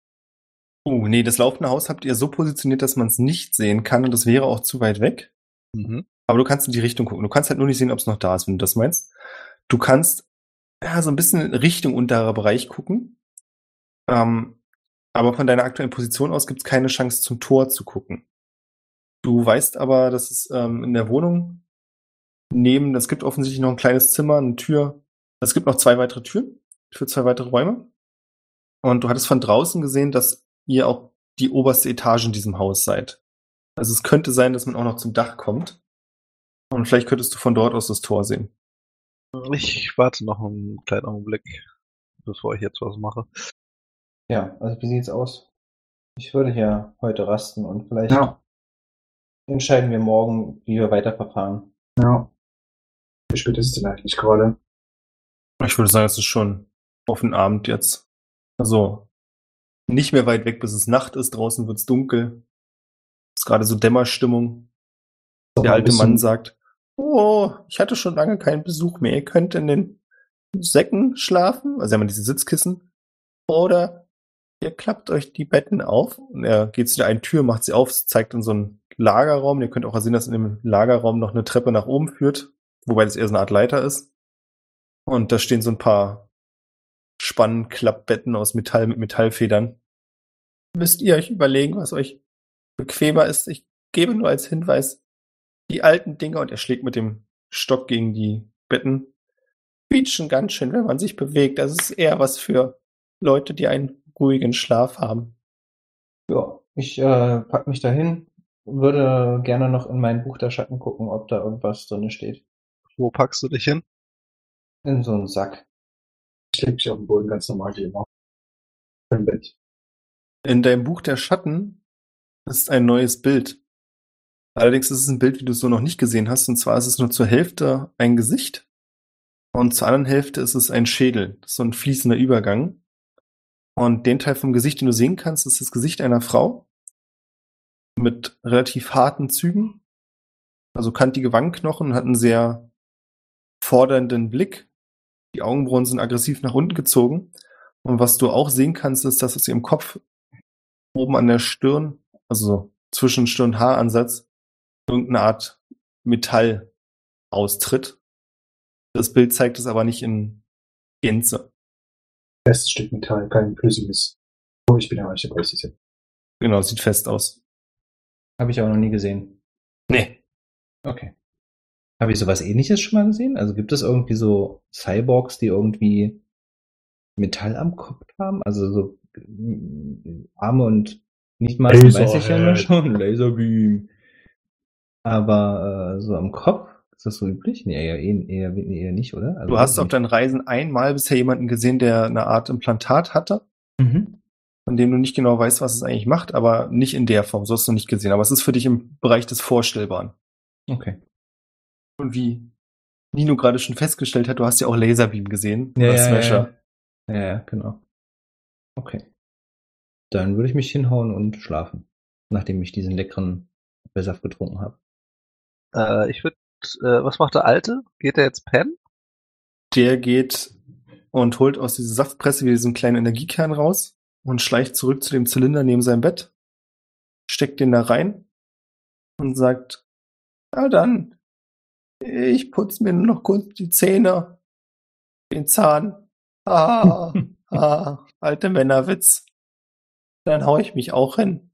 Oh, nee, das laufende Haus habt ihr so positioniert, dass man es nicht sehen kann und das wäre auch zu weit weg. Mhm. Aber du kannst in die Richtung gucken. Du kannst halt nur nicht sehen, ob es noch da ist, wenn du das meinst. Du kannst ja so ein bisschen in Richtung unterer Bereich gucken. Ähm, aber von deiner aktuellen Position aus gibt es keine Chance, zum Tor zu gucken. Du weißt aber, dass es ähm, in der Wohnung neben, es gibt offensichtlich noch ein kleines Zimmer, eine Tür. Es gibt noch zwei weitere Türen für zwei weitere Räume. Und du hattest von draußen gesehen, dass ihr auch die oberste Etage in diesem Haus seid. Also es könnte sein, dass man auch noch zum Dach kommt. Und vielleicht könntest du von dort aus das Tor sehen. Ich warte noch einen kleinen Augenblick, bevor ich jetzt was mache. Ja, also wie sieht's aus? Ich würde hier heute rasten und vielleicht Ja. entscheiden wir morgen, wie wir weiterverfahren. Ja. Wie spät ist es denn eigentlich gerade? Ich würde sagen, es ist schon auf den Abend jetzt. Also nicht mehr weit weg, bis es Nacht ist. Draußen wird's dunkel. ist gerade so Dämmerstimmung. Der alte bisschen- Mann sagt, oh, ich hatte schon lange keinen Besuch mehr. Ihr könnt in den Säcken schlafen. Also haben wir diese Sitzkissen. Oder ihr klappt euch die Betten auf. Und er geht zu der einen Tür, macht sie auf, zeigt in so einen Lagerraum. Ihr könnt auch sehen, dass in dem Lagerraum noch eine Treppe nach oben führt. Wobei das eher so eine Art Leiter ist. Und da stehen so ein paar Spannklappbetten aus Metall mit Metallfedern. Müsst ihr euch überlegen, was euch bequemer ist. Ich gebe nur als Hinweis, die alten Dinger, und er schlägt mit dem Stock gegen die Betten, quietschen ganz schön, wenn man sich bewegt. Das ist eher was für Leute, die einen ruhigen Schlaf haben. Ja, ich äh, pack mich dahin, würde gerne noch in mein Buch der Schatten gucken, ob da irgendwas drin steht. Wo packst du dich hin? In so einen Sack. Ich leg mich auf den Boden ganz normal wie immer. Im Bett. In deinem Buch der Schatten ist ein neues Bild. Allerdings ist es ein Bild, wie du es so noch nicht gesehen hast. Und zwar ist es nur zur Hälfte ein Gesicht. Und zur anderen Hälfte ist es ein Schädel. Das ist so ein fließender Übergang. Und den Teil vom Gesicht, den du sehen kannst, ist das Gesicht einer Frau. Mit relativ harten Zügen. Also kantige Wangenknochen und hat einen sehr fordernden Blick. Die Augenbrauen sind aggressiv nach unten gezogen. Und was du auch sehen kannst, ist, dass aus ihrem Kopf oben an der Stirn, also so zwischen Stirn- und Haaransatz, irgendeine Art Metall austritt. Das Bild zeigt es aber nicht in Gänze. Festes Stück Metall, kein flüssiges. Oh, ich bin ja manche weiß ich Genau, sieht fest aus. Habe ich auch noch nie gesehen. Nee. Okay. Habe ich sowas ähnliches schon mal gesehen? Also gibt es irgendwie so Cyborgs, die irgendwie Metall am Kopf haben? Also so äh, Arme und nicht mal, weiß ich ja nur Laserhead. schon, Laserbeam. Aber äh, so am Kopf, ist das so üblich? Nee, eher, eher, eher, eher nicht, oder? Also Du hast auf nicht. deinen Reisen einmal bisher jemanden gesehen, der eine Art Implantat hatte, Mhm. von dem du nicht genau weißt, was es eigentlich macht, aber nicht in der Form. So hast du noch nicht gesehen. Aber es ist für dich im Bereich des Vorstellbaren. Okay. Und wie Nino gerade schon festgestellt hat, du hast ja auch Laserbeam gesehen. Ja, ja, Smasher. Ja, ja, genau. Okay. Dann würde ich mich hinhauen und schlafen, nachdem ich diesen leckeren Apfelsaft getrunken habe. Äh, ich würde, äh, was macht der Alte? Geht er jetzt pennen? Der geht und holt aus dieser Saftpresse wieder diesen kleinen Energiekern raus und schleicht zurück zu dem Zylinder neben seinem Bett, steckt den da rein und sagt, na dann, ich putze mir nur noch kurz die Zähne, den Zahn. Ah, ah, alte Männerwitz. Dann hau ich mich auch hin.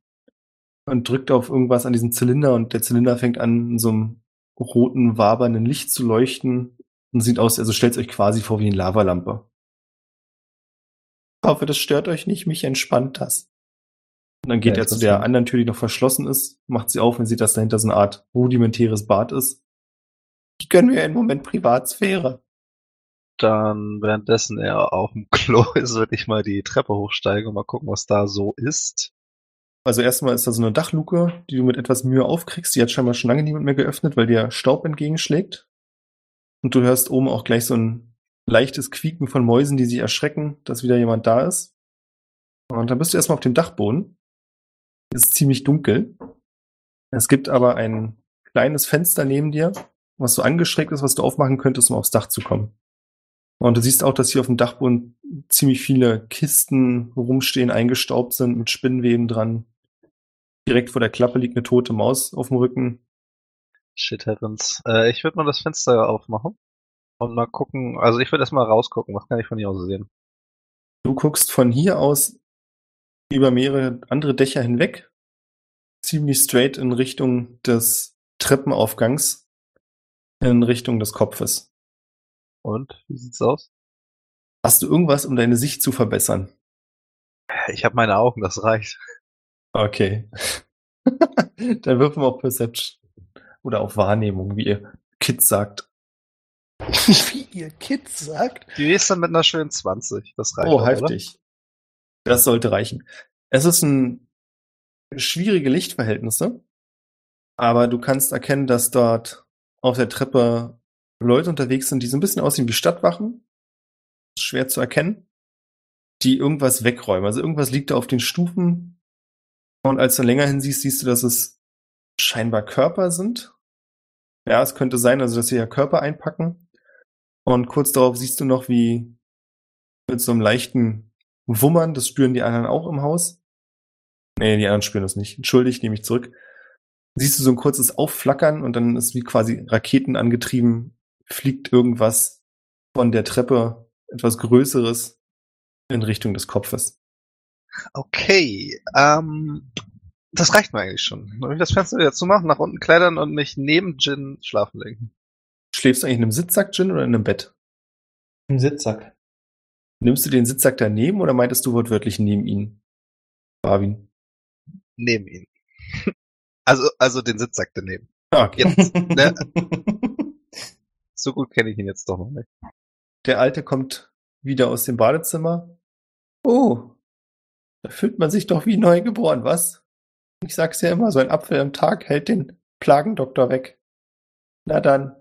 Und drückt auf irgendwas an diesen Zylinder und der Zylinder fängt an, in so einem roten, wabernden Licht zu leuchten und sieht aus, also stellt euch quasi vor wie eine Lavalampe. Ich hoffe, das stört euch nicht, mich entspannt das. Und dann geht Ja, er zu der anderen Tür, die noch verschlossen ist, macht sie auf und sieht, dass dahinter so eine Art rudimentäres Bad ist. Ich gönn mir einen Moment Privatsphäre. Dann, währenddessen er auf dem Klo ist, würde ich mal die Treppe hochsteigen und mal gucken, was da so ist. Also erstmal ist da so eine Dachluke, die du mit etwas Mühe aufkriegst. Die hat scheinbar schon lange niemand mehr geöffnet, weil dir Staub entgegenschlägt. Und du hörst oben auch gleich so ein leichtes Quieken von Mäusen, die sich erschrecken, dass wieder jemand da ist. Und dann bist du erstmal auf dem Dachboden. Es ist ziemlich dunkel. Es gibt aber ein kleines Fenster neben dir, was so angeschrägt ist, was du aufmachen könntest, um aufs Dach zu kommen. Und du siehst auch, dass hier auf dem Dachboden ziemlich viele Kisten rumstehen, eingestaubt sind mit Spinnweben dran. Direkt vor der Klappe liegt eine tote Maus auf dem Rücken. Shit happens. Äh, ich würde mal das Fenster aufmachen und mal gucken. Also ich würde erstmal rausgucken. Was kann ich von hier aus sehen? Du guckst von hier aus über mehrere andere Dächer hinweg, ziemlich straight in Richtung des Treppenaufgangs, in Richtung des Kopfes. Und wie sieht's aus? Hast du irgendwas, um deine Sicht zu verbessern? Ich habe meine Augen, das reicht. Okay. Dann wirfen wir auf Perception. Oder auf Wahrnehmung, wie ihr Kids sagt. Wie ihr Kids sagt. Die ist dann mit einer schönen 20. Das reicht. Oh, doch, heftig. Das sollte reichen. Es ist ein schwierige Lichtverhältnisse, aber du kannst erkennen, dass dort auf der Treppe Leute unterwegs sind, die so ein bisschen aussehen wie Stadtwachen. Schwer zu erkennen. Die irgendwas wegräumen. Also irgendwas liegt da auf den Stufen. Und als du länger hinsiehst, siehst du, dass es scheinbar Körper sind. Ja, es könnte sein, also dass sie ja Körper einpacken. Und kurz darauf siehst du noch, wie mit so einem leichten Wummern, das spüren die anderen auch im Haus. Nee, die anderen spüren das nicht. Entschuldigt, nehme ich zurück. Siehst du so ein kurzes Aufflackern und dann ist wie quasi Raketen angetrieben, fliegt irgendwas von der Treppe, etwas Größeres, in Richtung des Kopfes. Okay, ähm, das reicht mir eigentlich schon. Soll ich das Fenster wieder zumachen, nach unten klettern und mich neben Jin schlafen legen? Schläfst du eigentlich in einem Sitzsack, Jin, oder in einem Bett? Im Sitzsack. Nimmst du den Sitzsack daneben oder meintest du wortwörtlich neben ihn? Barwin. Neben ihn. Also, also den Sitzsack daneben. Ah, okay. Jetzt, ne? So gut kenne ich ihn jetzt doch noch nicht. Der Alte kommt wieder aus dem Badezimmer. Oh, da fühlt man sich doch wie neu geboren, was? Ich sag's ja immer, so ein Apfel am Tag hält den Plagendoktor weg. Na dann.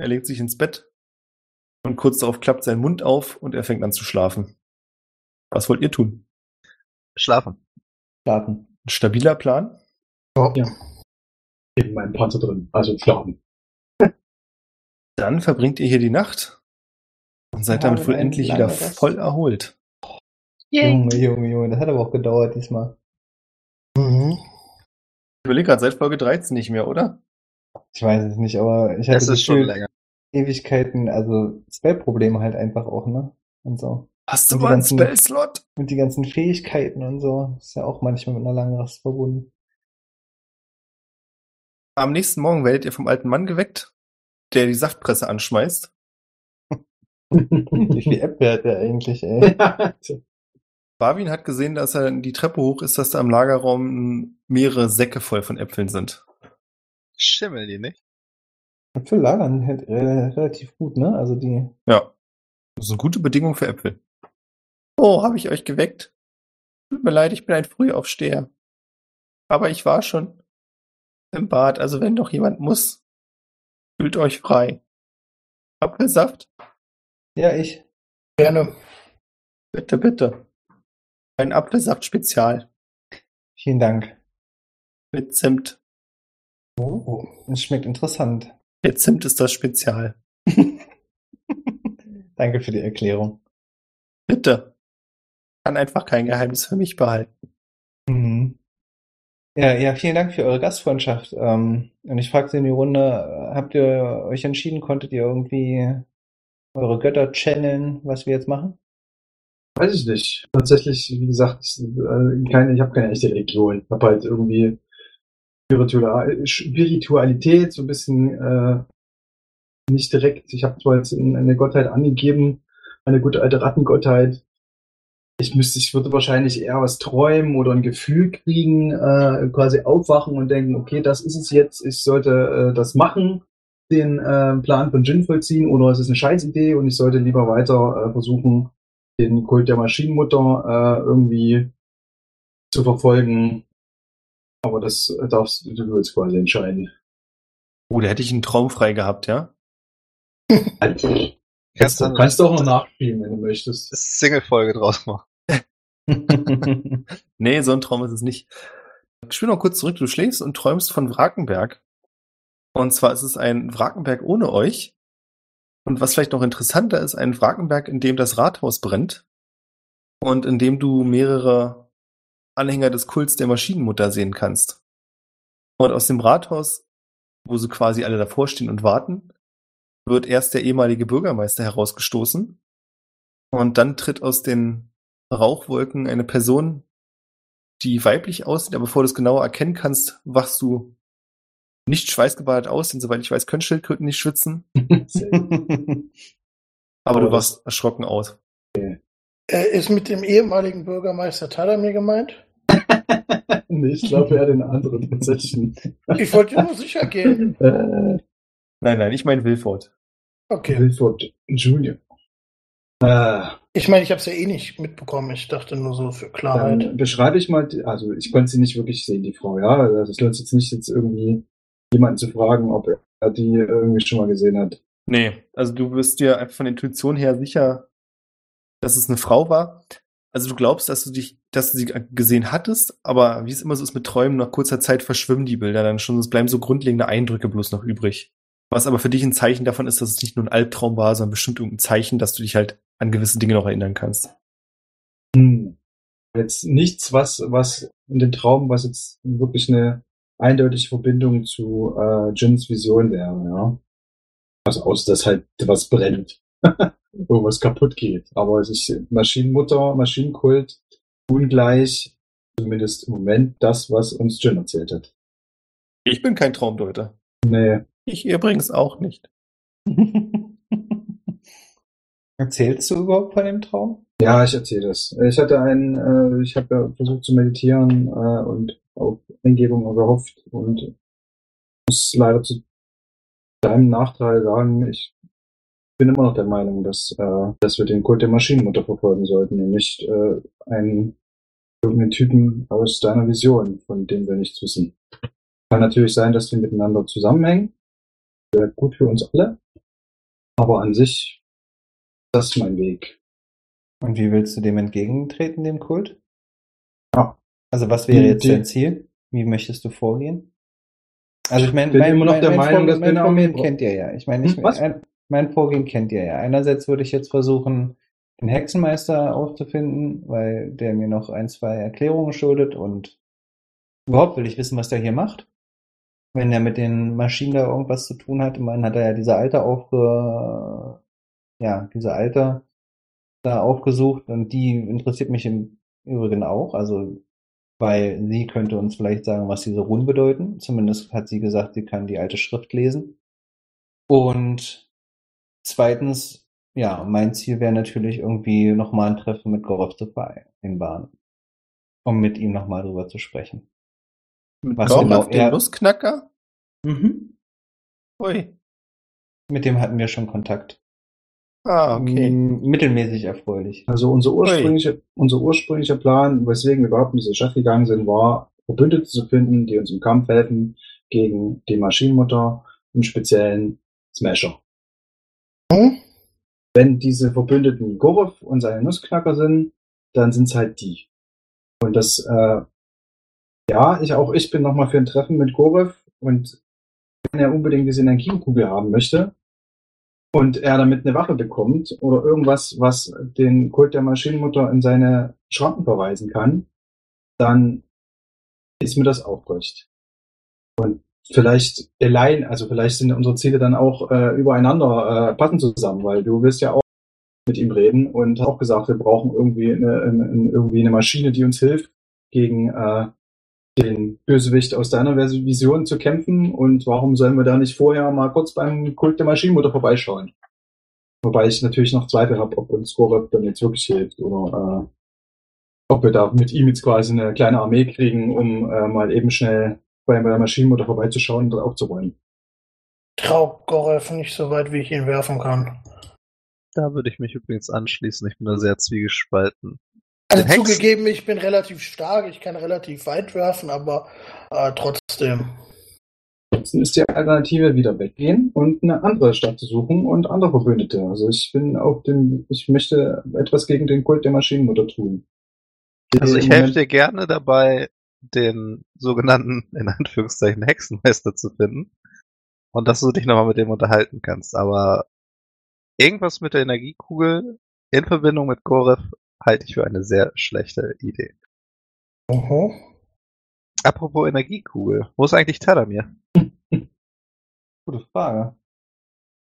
Er legt sich ins Bett und kurz darauf klappt sein Mund auf und er fängt an zu schlafen. Was wollt ihr tun? Schlafen. Schlafen. Ein stabiler Plan? Ja. In meinem Panzer drin. Also schlafen. Dann verbringt ihr hier die Nacht und seid Ja, damit wohl endlich wieder Rest. voll erholt. Junge, Junge, Junge, das hat aber auch gedauert diesmal. Mhm. Ich überlege gerade seit Folge 13 nicht mehr, oder? Ich weiß es nicht, aber ich hatte Es ist schon länger. Ewigkeiten, also Spellprobleme halt einfach auch, ne? Und so. Hast du mal einen Spellslot? Und die ganzen Fähigkeiten und so. Ist ja auch manchmal mit einer langen Rast verbunden. Am nächsten Morgen werdet ihr vom alten Mann geweckt, der die Saftpresse anschmeißt. Wie viel Äpfel hat der eigentlich, ey? Barwin hat gesehen, dass er die Treppe hoch ist, dass da im Lagerraum mehrere Säcke voll von Äpfeln sind. Schimmel die nicht? Äpfel lagern halt äh, relativ gut, ne? Also die. Ja. Das sind gute Bedingungen für Äpfel. Oh, habe ich euch geweckt? Tut mir leid, ich bin ein Frühaufsteher. Aber ich war schon im Bad, also wenn doch jemand muss, fühlt euch frei. Apfelsaft? Ja, ich. Gerne. Bitte, bitte. Ein Apfelsaft-Spezial Vielen Dank. mit Zimt. Oh. Es schmeckt interessant. Der Zimt ist das Spezial. Danke für die Erklärung. Bitte. Kann einfach kein Geheimnis für mich behalten. Mhm. Ja, ja, vielen Dank für eure Gastfreundschaft. Ähm, und ich fragte in die Runde, äh, habt ihr euch entschieden, konntet ihr irgendwie eure Götter channeln, was wir jetzt machen? Weiß ich nicht. Tatsächlich, wie gesagt, äh, keine, ich habe keine echte Religion. Ich habe halt irgendwie Spiritual Spiritualität, so ein bisschen äh, nicht direkt. Ich habe zwar jetzt eine Gottheit angegeben, eine gute alte Rattengottheit. Ich müsste, ich würde wahrscheinlich eher was träumen oder ein Gefühl kriegen, äh, quasi aufwachen und denken, okay, das ist es jetzt, ich sollte äh, das machen, den äh, Plan von Jin vollziehen, oder es ist eine Scheißidee und ich sollte lieber weiter äh, versuchen, den Kult der Maschinenmutter äh, irgendwie zu verfolgen. Aber das darfst du du jetzt quasi entscheiden. Oh, da hätte ich einen Traum frei gehabt, ja? Kannst du kannst du auch noch nachspielen, wenn du möchtest. Single-Folge draus machen. Nee, so ein Traum ist es nicht. Ich spiele noch kurz zurück. Du schläfst und träumst von Wrakenberg. Und zwar ist es ein Wrakenberg ohne euch. Und was vielleicht noch interessanter ist, ein Wrakenberg, in dem das Rathaus brennt und in dem du mehrere Anhänger des Kults der Maschinenmutter sehen kannst. Und aus dem Rathaus, wo sie quasi alle davor stehen und warten, wird erst der ehemalige Bürgermeister herausgestoßen. Und dann tritt aus den Rauchwolken eine Person, die weiblich aussieht, aber bevor du es genauer erkennen kannst, wachst du nicht schweißgebadet aus, denn soweit ich weiß, können Schildkröten nicht schwitzen. Aber du wachst erschrocken aus. Äh, ist mit dem ehemaligen Bürgermeister Tadamir gemeint? nee, ich glaube eher den anderen tatsächlich. Ich wollte nur sicher gehen. äh, Nein, nein, ich meine Wilford. Okay. Wilford Junior. Äh, Ich meine, ich habe es ja eh nicht mitbekommen. Ich dachte nur so für Klarheit. dann beschreibe ich mal, die, also ich konnte sie nicht wirklich sehen, die Frau, ja. Also Das sich jetzt nicht, jetzt irgendwie jemanden zu fragen, ob er die irgendwie schon mal gesehen hat. Nee, also du bist dir einfach von der Intuition her sicher, dass es eine Frau war. Also du glaubst, dass du dich, dass du sie gesehen hattest, aber wie es immer so ist mit Träumen, nach kurzer Zeit verschwimmen die Bilder dann schon. Es bleiben so grundlegende Eindrücke bloß noch übrig. Was aber für dich ein Zeichen davon ist, dass es nicht nur ein Albtraum war, sondern bestimmt irgendein Zeichen, dass du dich halt an gewisse Dinge noch erinnern kannst. Hm. Jetzt nichts, was, was in dem Traum, was jetzt wirklich eine eindeutige Verbindung zu äh, Jins Vision wäre, ja. Also aus, dass halt was brennt. Irgendwas kaputt geht. Aber es ist Maschinenmutter, Maschinenkult, ungleich, zumindest im Moment, das, was uns Jin erzählt hat. Ich bin kein Traumdeuter. Nee. Ich übrigens auch nicht. Erzählst du überhaupt von dem Traum? Ja, ich erzähle das. Ich hatte einen, äh, ich habe ja versucht zu meditieren äh, und auf Eingebung gehofft und muss leider zu deinem Nachteil sagen, ich bin immer noch der Meinung, dass, äh, dass wir den Kult der Maschinenmutter verfolgen sollten und nicht äh, einen irgendeinen Typen aus deiner Vision, von dem wir nichts wissen. Kann natürlich sein, dass die miteinander zusammenhängen. Wäre gut für uns alle. Aber an sich, das ist mein Weg. Und wie willst du dem entgegentreten, dem Kult? Ja. Also was wäre jetzt die- dein Ziel? Wie möchtest du vorgehen? Also ich meine, bin mein, immer noch mein, der mein Meinung, Vorgehen, dass mein Vorgehen kennt ihr ja. Ich meine, ich, Hm, mein Vorgehen kennt ihr ja. Einerseits würde ich jetzt versuchen, den Hexenmeister aufzufinden, weil der mir noch ein, zwei Erklärungen schuldet und überhaupt will ich wissen, was der hier macht. Wenn er mit den Maschinen da irgendwas zu tun hat, immerhin hat er ja diese alte aufge, ja, diese alte da aufgesucht und die interessiert mich im Übrigen auch, also weil sie könnte uns vielleicht sagen, was diese Runen bedeuten. Zumindest hat sie gesagt, sie kann die alte Schrift lesen. Und zweitens, ja, mein Ziel wäre natürlich irgendwie nochmal ein Treffen mit Gorov zu vereinbaren, um mit ihm nochmal drüber zu sprechen. Mit Was Gorbachev, genau den er- Nussknacker? Mhm. Ui. Mit dem hatten wir schon Kontakt. Ah, okay. Mittelmäßig erfreulich. Also unser ursprünglicher, unser ursprünglicher Plan, weswegen wir überhaupt in diese Stadt gegangen sind, war, Verbündete zu finden, die uns im Kampf helfen gegen die Maschinenmutter, im speziellen Smasher. Hm? Wenn diese Verbündeten Gorov und seine Nussknacker sind, dann sind's halt die. Und das, äh, ja, ich auch ich bin nochmal für ein Treffen mit Gorov und wenn er unbedingt diese Energiekugel haben möchte und er damit eine Waffe bekommt oder irgendwas, was den Kult der Maschinenmutter in seine Schranken verweisen kann, dann ist mir das auch recht. Und vielleicht allein, also vielleicht sind unsere Ziele dann auch äh, übereinander äh, passen zusammen, weil du willst ja auch mit ihm reden und auch gesagt, wir brauchen irgendwie eine, eine, irgendwie eine Maschine, die uns hilft, gegen äh, den Bösewicht aus deiner Vision zu kämpfen und warum sollen wir da nicht vorher mal kurz beim Kult der Maschinenmutter vorbeischauen? Wobei ich natürlich noch Zweifel habe, ob uns Goreb dann jetzt wirklich hilft oder äh, ob wir da mit ihm jetzt quasi eine kleine Armee kriegen, um äh, mal eben schnell bei der Maschinenmutter vorbeizuschauen und dort aufzuräumen. Trau Gorev nicht so weit, wie ich ihn werfen kann. Da würde ich mich übrigens anschließen. Ich bin da sehr zwiegespalten. Also Den Hex- zugegeben, ich bin relativ stark, ich kann relativ weit werfen, aber äh, trotzdem. Ansonsten ist die Alternative wieder weggehen und eine andere Stadt zu suchen und andere Verbündete. Also ich bin auf dem, ich möchte etwas gegen den Kult der Maschinenmutter tun. Also ich helfe dir gerne dabei, den sogenannten, in Anführungszeichen, Hexenmeister zu finden. Und dass du dich nochmal mit dem unterhalten kannst. Aber irgendwas mit der Energiekugel in Verbindung mit Goreth halte ich für eine sehr schlechte Idee. Mhm. Apropos Energiekugel, wo ist eigentlich Tadamir? Gute Frage.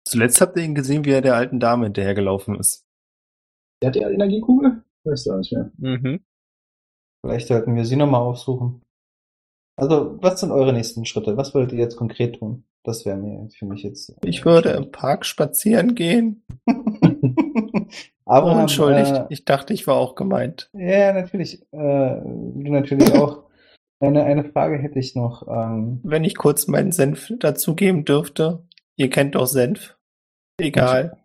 Zuletzt habt ihr ihn gesehen, wie er der alten Dame hinterhergelaufen ist. Der hat ja Energiekugel? Weißt du nicht mehr. Mhm. Vielleicht sollten wir sie nochmal aufsuchen. Also, was sind eure nächsten Schritte? Was wollt ihr jetzt konkret tun? Das wäre mir für mich jetzt. Ich würde im Park spazieren gehen. Aber oh, entschuldigt, Äh, ich dachte, ich war auch gemeint. ja, natürlich. Äh, du natürlich auch. Eine, eine Frage hätte ich noch. Ähm, Wenn ich kurz meinen Senf dazugeben dürfte. Ihr kennt doch Senf. Egal.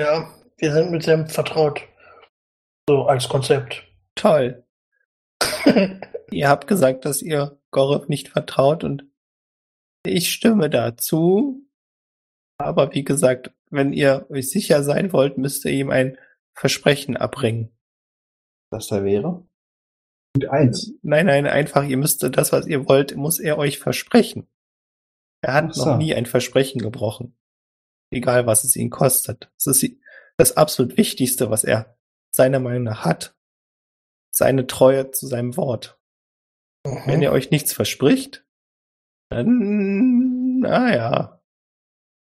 Ja, wir sind mit Senf vertraut. So als Konzept. Toll. Ihr habt gesagt, dass ihr Gorov nicht vertraut und ich stimme dazu. Aber wie gesagt, wenn ihr euch sicher sein wollt, müsst ihr ihm ein Versprechen abbringen. was da wäre? Punkt eins. Nein, nein, einfach, ihr müsst das, was ihr wollt, muss er euch versprechen. Er hat so. noch nie ein Versprechen gebrochen. Egal, was es ihn kostet. Das ist das absolut Wichtigste, was er seiner Meinung nach hat. Seine Treue zu seinem Wort. Wenn Mhm. er euch nichts verspricht, dann, naja,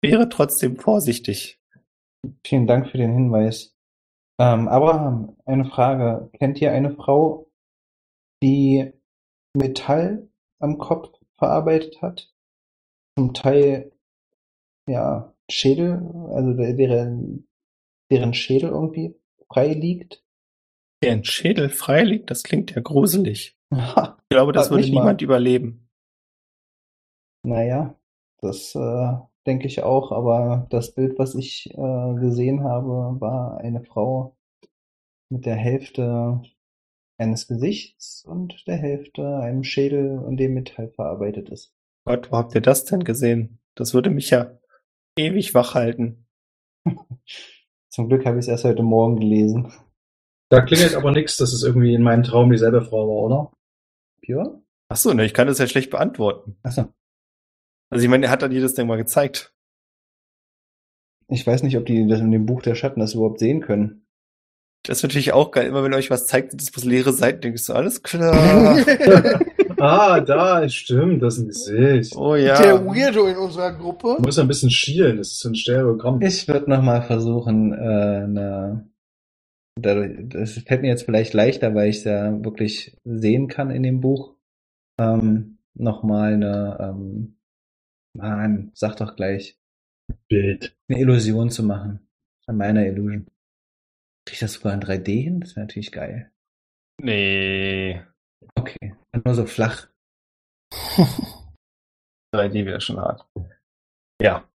wäre trotzdem vorsichtig. Vielen Dank für den Hinweis. Ähm, Abraham, eine Frage. Kennt ihr eine Frau, die Metall am Kopf verarbeitet hat? Zum Teil, ja, Schädel, also der- deren, deren Schädel irgendwie frei liegt? Der ein Schädel frei liegt, das klingt ja gruselig. Ha, Ich glaube, das würde nicht mal. niemand überleben. naja, das äh, denke ich auch, aber das Bild, was ich äh, gesehen habe, war eine Frau mit der Hälfte eines Gesichts und der Hälfte einem Schädel, in dem Metall verarbeitet ist. Gott, wo habt ihr das denn gesehen? Das würde mich ja ewig wach halten. Zum Glück habe ich es erst heute Morgen gelesen. Da klingelt aber nichts, dass es irgendwie in meinem Traum dieselbe Frau war, oder? Pure? Ach so, ne, ich kann das ja schlecht beantworten. Achso. Also ich meine, er hat dann jedes Ding mal gezeigt. Ich weiß nicht, ob die das in dem Buch der Schatten das überhaupt sehen können. Das ist natürlich auch geil. Immer wenn euch was zeigt, sind das bloß leere Seiten, denkst du, alles klar. ah, da, stimmt, das ist ein Gesicht. Oh ja. Der Weirdo in unserer Gruppe. Du musst ein bisschen schielen, das ist so ein Stereogramm. Ich würde nochmal versuchen, äh, eine, dadurch, das fällt mir jetzt vielleicht leichter, weil ich es ja wirklich sehen kann in dem Buch, ähm, nochmal eine, ähm, Mann, sag doch gleich, Bild. eine Illusion zu machen. An meiner Illusion. Krieg ich das sogar in 3D hin? Das wäre natürlich geil. Nee. Okay, nur so flach. 3D wäre schon hart. Ja.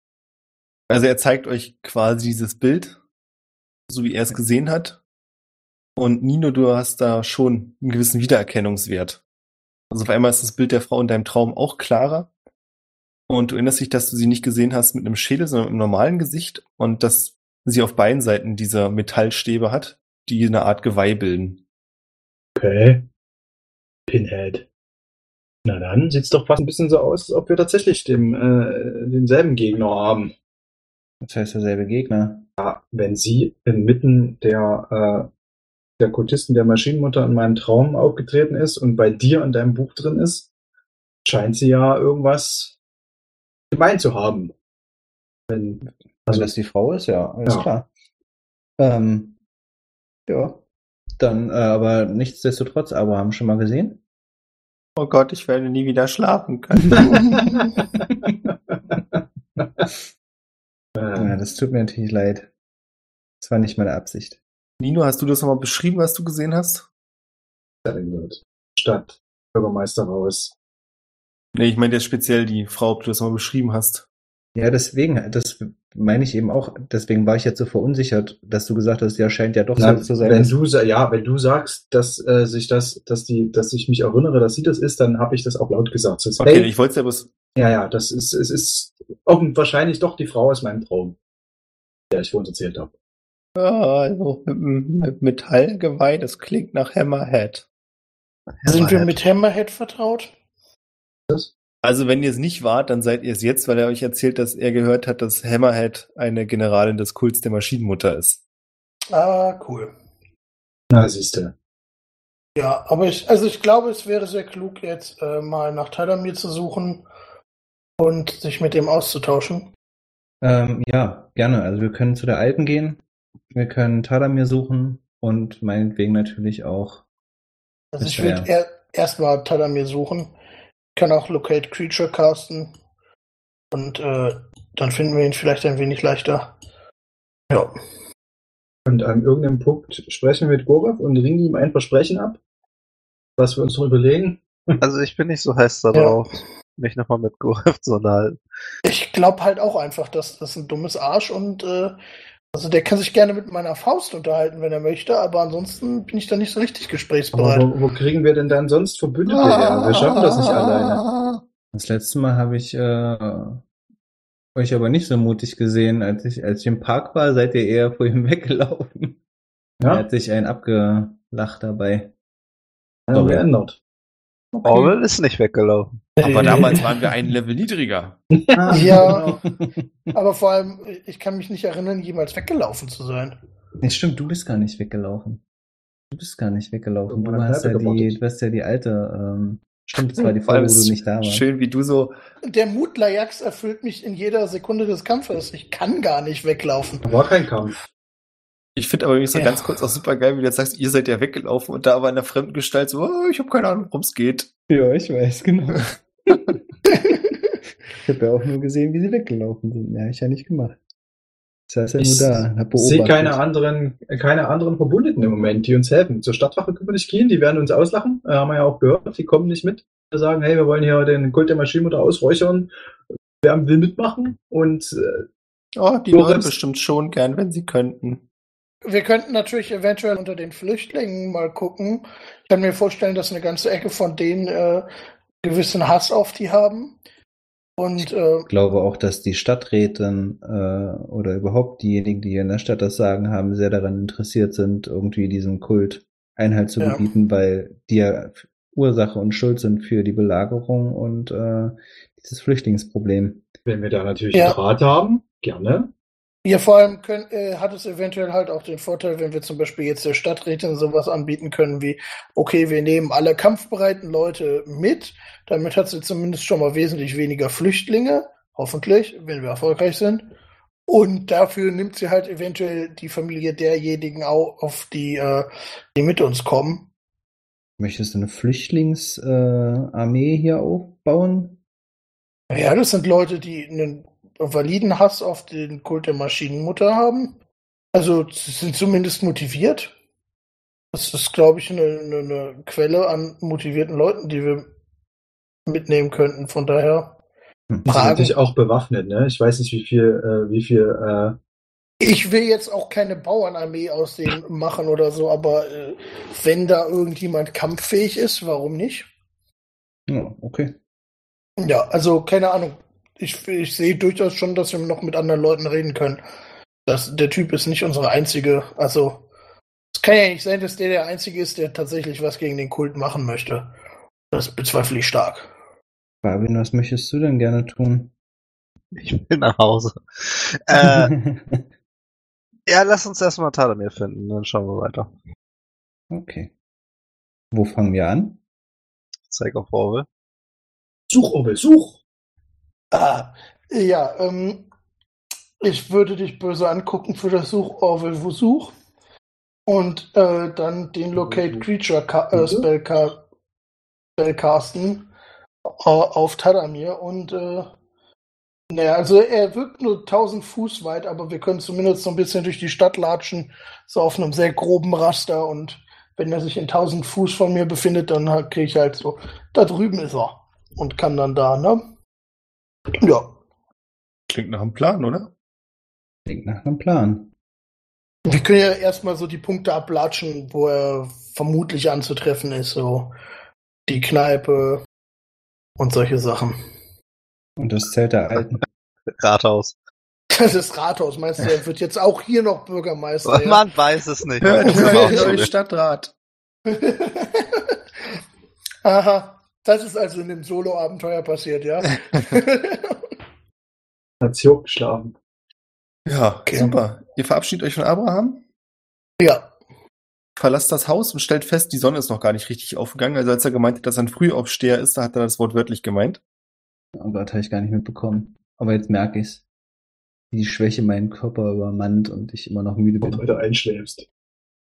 Also er zeigt euch quasi dieses Bild, so wie er es gesehen hat. Und Nino, du hast da schon einen gewissen Wiedererkennungswert. Also auf einmal ist das Bild der Frau in deinem Traum auch klarer. Und du erinnerst dich, dass du sie nicht gesehen hast mit einem Schädel, sondern mit einem normalen Gesicht. Und dass sie auf beiden Seiten diese Metallstäbe hat, die eine Art Geweih bilden. Okay. Pinhead. Na dann sieht's doch fast ein bisschen so aus, als ob wir tatsächlich dem, äh, denselben Gegner haben. Das heißt derselbe Gegner. Wenn sie inmitten der, äh, der Kultisten der Maschinenmutter in meinem Traum aufgetreten ist und bei dir in deinem Buch drin ist, scheint sie ja irgendwas gemeint zu haben. Wenn, Wenn also, das die Frau ist, ja, alles Ja. klar. Ähm, ja. Dann, äh, aber nichtsdestotrotz, Abraham schon mal gesehen? Oh Gott, ich werde nie wieder schlafen können. Ja, das tut mir natürlich leid. Das war nicht meine Absicht. Nino, hast du das nochmal beschrieben, was du gesehen hast? Stadt, Bürgermeisterhaus. Nee, ich meine jetzt speziell die Frau, ob du das mal beschrieben hast. Ja, deswegen, das meine ich eben auch, deswegen war ich jetzt so verunsichert, dass du gesagt hast, ja, scheint ja doch Na, so zu sein. wenn du ja, wenn du sagst, dass äh, sich das, dass die, dass ich mich erinnere, dass sie das ist, dann habe ich das auch laut gesagt. So, Okay, hey, ich wollte es ja bloß. ja, ja, das ist, es ist auch wahrscheinlich doch die Frau aus meinem Traum, der ich vorhin erzählt habe. Ja, also mit, mit Metallgeweih, das klingt nach Hammerhead. Sind wir mit Hammerhead vertraut? Also wenn ihr es nicht wart, dann seid ihr es jetzt, weil er euch erzählt, dass er gehört hat, dass Hammerhead eine Generalin des Kults der Maschinenmutter ist. Ah, cool. Na, siehste. Ja, aber ich, also ich glaube, es wäre sehr klug, jetzt äh, mal nach Talamir zu suchen und sich mit dem auszutauschen. Ähm, ja, gerne. Also wir können zu der Alten gehen. Wir können Tadamir suchen und meinetwegen natürlich auch. Also ich würde er, erstmal Talamir suchen. Ich kann auch Locate Creature casten. Und äh, dann finden wir ihn vielleicht ein wenig leichter. Ja. Und an irgendeinem Punkt sprechen wir mit Gorev und ringen ihm ein Versprechen ab, was wir uns noch überlegen. Also ich bin nicht so heiß darauf, mich nochmal mit Gorev zu unterhalten. Ich glaube halt auch einfach, dass das ein dummes Arsch und äh, also der kann sich gerne mit meiner Faust unterhalten, wenn er möchte, aber ansonsten bin ich da nicht so richtig Aber gesprächsbereit. wo, wo kriegen wir denn dann sonst Verbündete her? Wir schaffen das nicht alleine. Das letzte Mal habe ich äh, euch aber nicht so mutig gesehen, als ich, als ich im Park war, seid ihr eher vor ihm weggelaufen. Ja, hat sich einen abgelacht dabei. wir geändert. Orwell ist nicht weggelaufen. Aber damals waren wir ein Level niedriger. Ah, Ja. Aber vor allem, ich kann mich nicht erinnern, jemals weggelaufen zu sein. Nee, stimmt, du bist gar nicht weggelaufen. Du bist gar nicht weggelaufen. Du hast ja die, du hast ja die alte, ähm, stimmt, das war die Folge, wo du nicht da warst. Schön, wie du so, Der Mut Lajax erfüllt mich in jeder Sekunde des Kampfes. Ich kann gar nicht weglaufen. War kein Kampf. Ich finde aber so Ja. ganz kurz auch super geil, wie du jetzt sagst, ihr seid ja weggelaufen und da aber in der fremden Gestalt so, oh, ich habe keine Ahnung, worum es geht. Ja, ich weiß, genau. ich habe ja auch nur gesehen, wie sie weggelaufen sind. Mehr habe ich ja nicht gemacht. Das heißt ja Ich nur da, hab Ich sehe keine anderen, keine anderen Verbündeten im Moment, die uns helfen. Zur Stadtwache können wir nicht gehen, die werden uns auslachen. Äh, haben wir ja auch gehört, die kommen nicht mit. Wir sagen, hey, wir wollen hier den Kult der Maschinenmutter ausräuchern. Wer will mitmachen? Und äh, Oh, die Lorenz- bestimmt schon gern, wenn sie könnten. Wir könnten natürlich eventuell unter den Flüchtlingen mal gucken. Ich kann mir vorstellen, dass eine ganze Ecke von denen äh, gewissen Hass auf die haben. Und äh, Ich glaube auch, dass die Stadträten äh, oder überhaupt diejenigen, die hier in der Stadt das Sagen haben, sehr daran interessiert sind, irgendwie diesem Kult Einhalt zu Ja. gebieten, weil die ja Ursache und Schuld sind für die Belagerung und äh, dieses Flüchtlingsproblem. wenn wir da natürlich Ja. einen Draht haben, gerne. Ja, vor allem können, äh, hat es eventuell halt auch den Vorteil, wenn wir zum Beispiel jetzt der Stadträtin sowas anbieten können wie, okay, wir nehmen alle kampfbereiten Leute mit. Damit hat sie zumindest schon mal wesentlich weniger Flüchtlinge, hoffentlich, wenn wir erfolgreich sind. Und dafür nimmt sie halt eventuell die Familie derjenigen au- auf, die, äh, die mit uns kommen. Möchtest du eine Flüchtlingsarmee äh, hier aufbauen? Ja, das sind Leute, die einen validen Hass auf den Kult der Maschinenmutter haben. Also sie sind zumindest motiviert. Das ist, glaube ich, eine, eine, eine Quelle an motivierten Leuten, die wir mitnehmen könnten. Von daher, Hm. Die sind natürlich auch bewaffnet, ne? Ich weiß nicht, wie viel, äh, wie viel, äh, ich will jetzt auch keine Bauernarmee aus denen machen oder so, aber äh, wenn da irgendjemand kampffähig ist, warum nicht? Ja, okay. Ja, also keine Ahnung. Ich, ich sehe durchaus schon, dass wir noch mit anderen Leuten reden können. Das, der Typ ist nicht unsere einzige. Also, es kann ja nicht sein, dass der der einzige ist, der tatsächlich was gegen den Kult machen möchte. Das bezweifle ich stark. Fabian, was möchtest du denn gerne tun? Ich will nach Hause. Äh, ja, lass uns erstmal Talamir finden, dann schauen wir weiter. okay. Wo fangen wir an? Zeig auf Orwell. Such, Orwell, such! Ah, ja, ähm, ich würde dich böse angucken für das Such Orwell wo Such. Und äh, dann den Locate Creature äh, Spellca Spellcasten äh, auf Tadamir und äh, naja, also er wirkt nur 1000 Fuß weit, aber wir können zumindest so ein bisschen durch die Stadt latschen, so auf einem sehr groben Raster und wenn er sich in 1000 Fuß von mir befindet, dann halt kriege ich halt so, da drüben ist er und kann dann da, ne? Ja. Klingt nach einem Plan, oder? Klingt nach einem Plan. Wir können ja erstmal so die Punkte ablatschen, wo er vermutlich anzutreffen ist, so die Kneipe und solche Sachen. Und das Zelt der Alten. Rathaus. Das ist Rathaus, meinst du, er wird jetzt auch hier noch Bürgermeister? ja? Man weiß es nicht. Stadtrat. Aha. Das ist also in dem Solo-Abenteuer passiert, ja? Hat sie hochgeschlafen. Ja, Okay. super. Ihr verabschiedet euch von Abraham, ja. verlasst das Haus und stellt fest, die Sonne ist noch gar nicht richtig aufgegangen. Also als er gemeint hat, dass er ein Frühaufsteher ist, da hat er das Wort wörtlich gemeint. Oh Gott, habe ich gar nicht mitbekommen. Aber jetzt merke ich's. Wie die Schwäche meinen Körper übermannt und ich immer noch müde Und bin. heute einschläfst.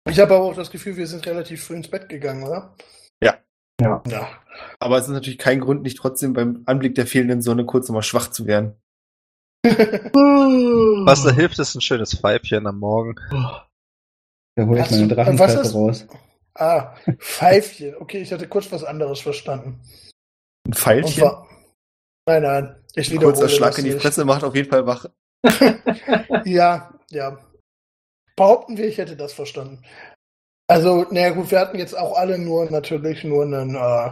Ich habe aber auch das Gefühl, wir sind relativ früh ins Bett gegangen, oder? Ja. Ja. Ja. Aber es ist natürlich kein Grund, nicht trotzdem beim Anblick der fehlenden Sonne kurz nochmal schwach zu werden. Was da hilft, ist ein schönes Pfeifchen am Morgen. Da hole ich meine ist- raus. ah, Pfeifchen. Okay, ich hatte kurz was anderes verstanden. Ein Pfeilchen. Nein, nein. Ich wiederhole kurzer Schlag in die. Fresse macht auf jeden Fall wach. Ja, ja. Behaupten wir, ich hätte das verstanden. Also, naja gut, wir hatten jetzt auch alle nur natürlich nur einen, äh,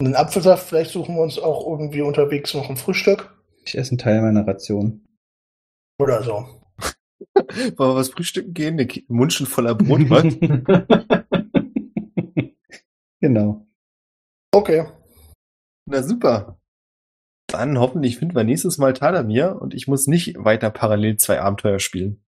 einen Apfelsaft. Vielleicht suchen wir uns auch irgendwie unterwegs noch ein Frühstück Ich esse einen Teil meiner Ration. oder so. Wollen wir was frühstücken gehen? Ki- Mund schon voller Brot, was? genau. Okay. Na super. Dann hoffentlich finden wir nächstes Mal Tadamir und ich muss nicht weiter parallel zwei Abenteuer spielen.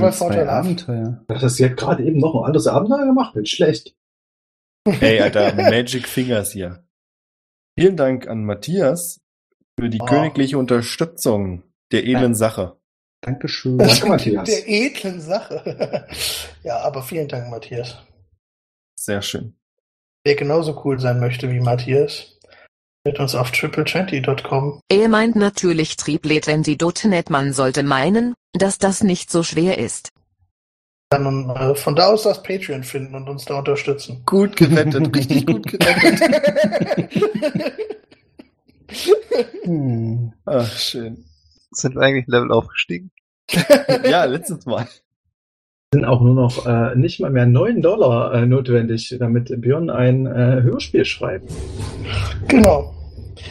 Zwei vorteilhaft. Abenteuer. Das du ja gerade eben noch ein anderes Abenteuer gemacht. Nicht schlecht. Ey, Alter, Magic Fingers hier. Vielen Dank an Matthias für die Oh. königliche Unterstützung der edlen Sache. Dankeschön. Danke, Matthias. Der edlen Sache. ja, aber vielen Dank, Matthias. Sehr schön. Wer genauso cool sein möchte wie Matthias, mit uns auf triple20.com. Er meint natürlich tripletendi.net. Man sollte meinen, dass das nicht so schwer ist. Dann äh, von da aus das Patreon finden und uns da unterstützen. Gut gerettet, richtig gut gerettet. Hm. Ach, schön. Sind wir eigentlich Level aufgestiegen? Ja, letztes Mal. Sind auch nur noch äh, nicht mal mehr 9 Dollar äh, notwendig, damit Björn ein äh, Hörspiel schreibt. genau.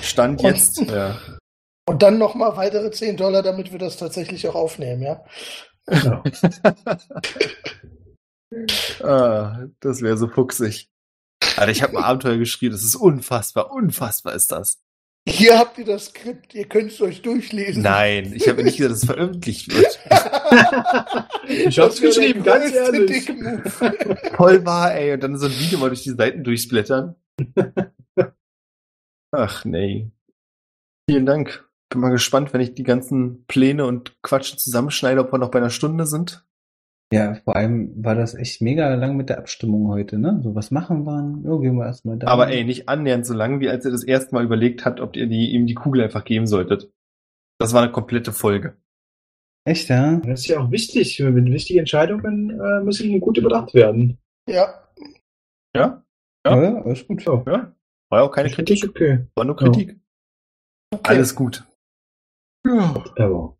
Stand Und- jetzt. Ja. Und dann nochmal weitere 10 Dollar, damit wir das tatsächlich auch aufnehmen, ja? Genau. ah, das wäre so fuchsig. Alter, ich habe ein Abenteuer geschrieben, das ist unfassbar, unfassbar ist das. Hier habt ihr das Skript, ihr könnt es euch durchlesen. Nein, ich habe nicht gesagt, dass es veröffentlicht wird. Ich hab's geschrieben, ganz ehrlich. Voll wahr, ey. Und dann so ein Video mal durch die Seiten durchsblättern. Ach nee. Vielen Dank. Bin mal gespannt, wenn ich die ganzen Pläne und Quatsche zusammenschneide, ob wir noch bei einer Stunde sind. Ja, vor allem war das echt mega lang mit der Abstimmung heute, ne? So, was machen wir? Irgendwie mal erstmal da. Aber ey, nicht annähernd so lang, wie als er das erste Mal überlegt hat, ob ihr die, ihm die Kugel einfach geben solltet. Das war eine komplette Folge. Echt, ja? Das ist ja auch wichtig. Mit wichtigen Entscheidungen äh, müssen gut überdacht werden. Ja, Ja? Ja, Ja. ja alles gut. Ja. War ja auch keine Kritik. das okay. War nur Kritik. okay. Alles gut. Ja. Aber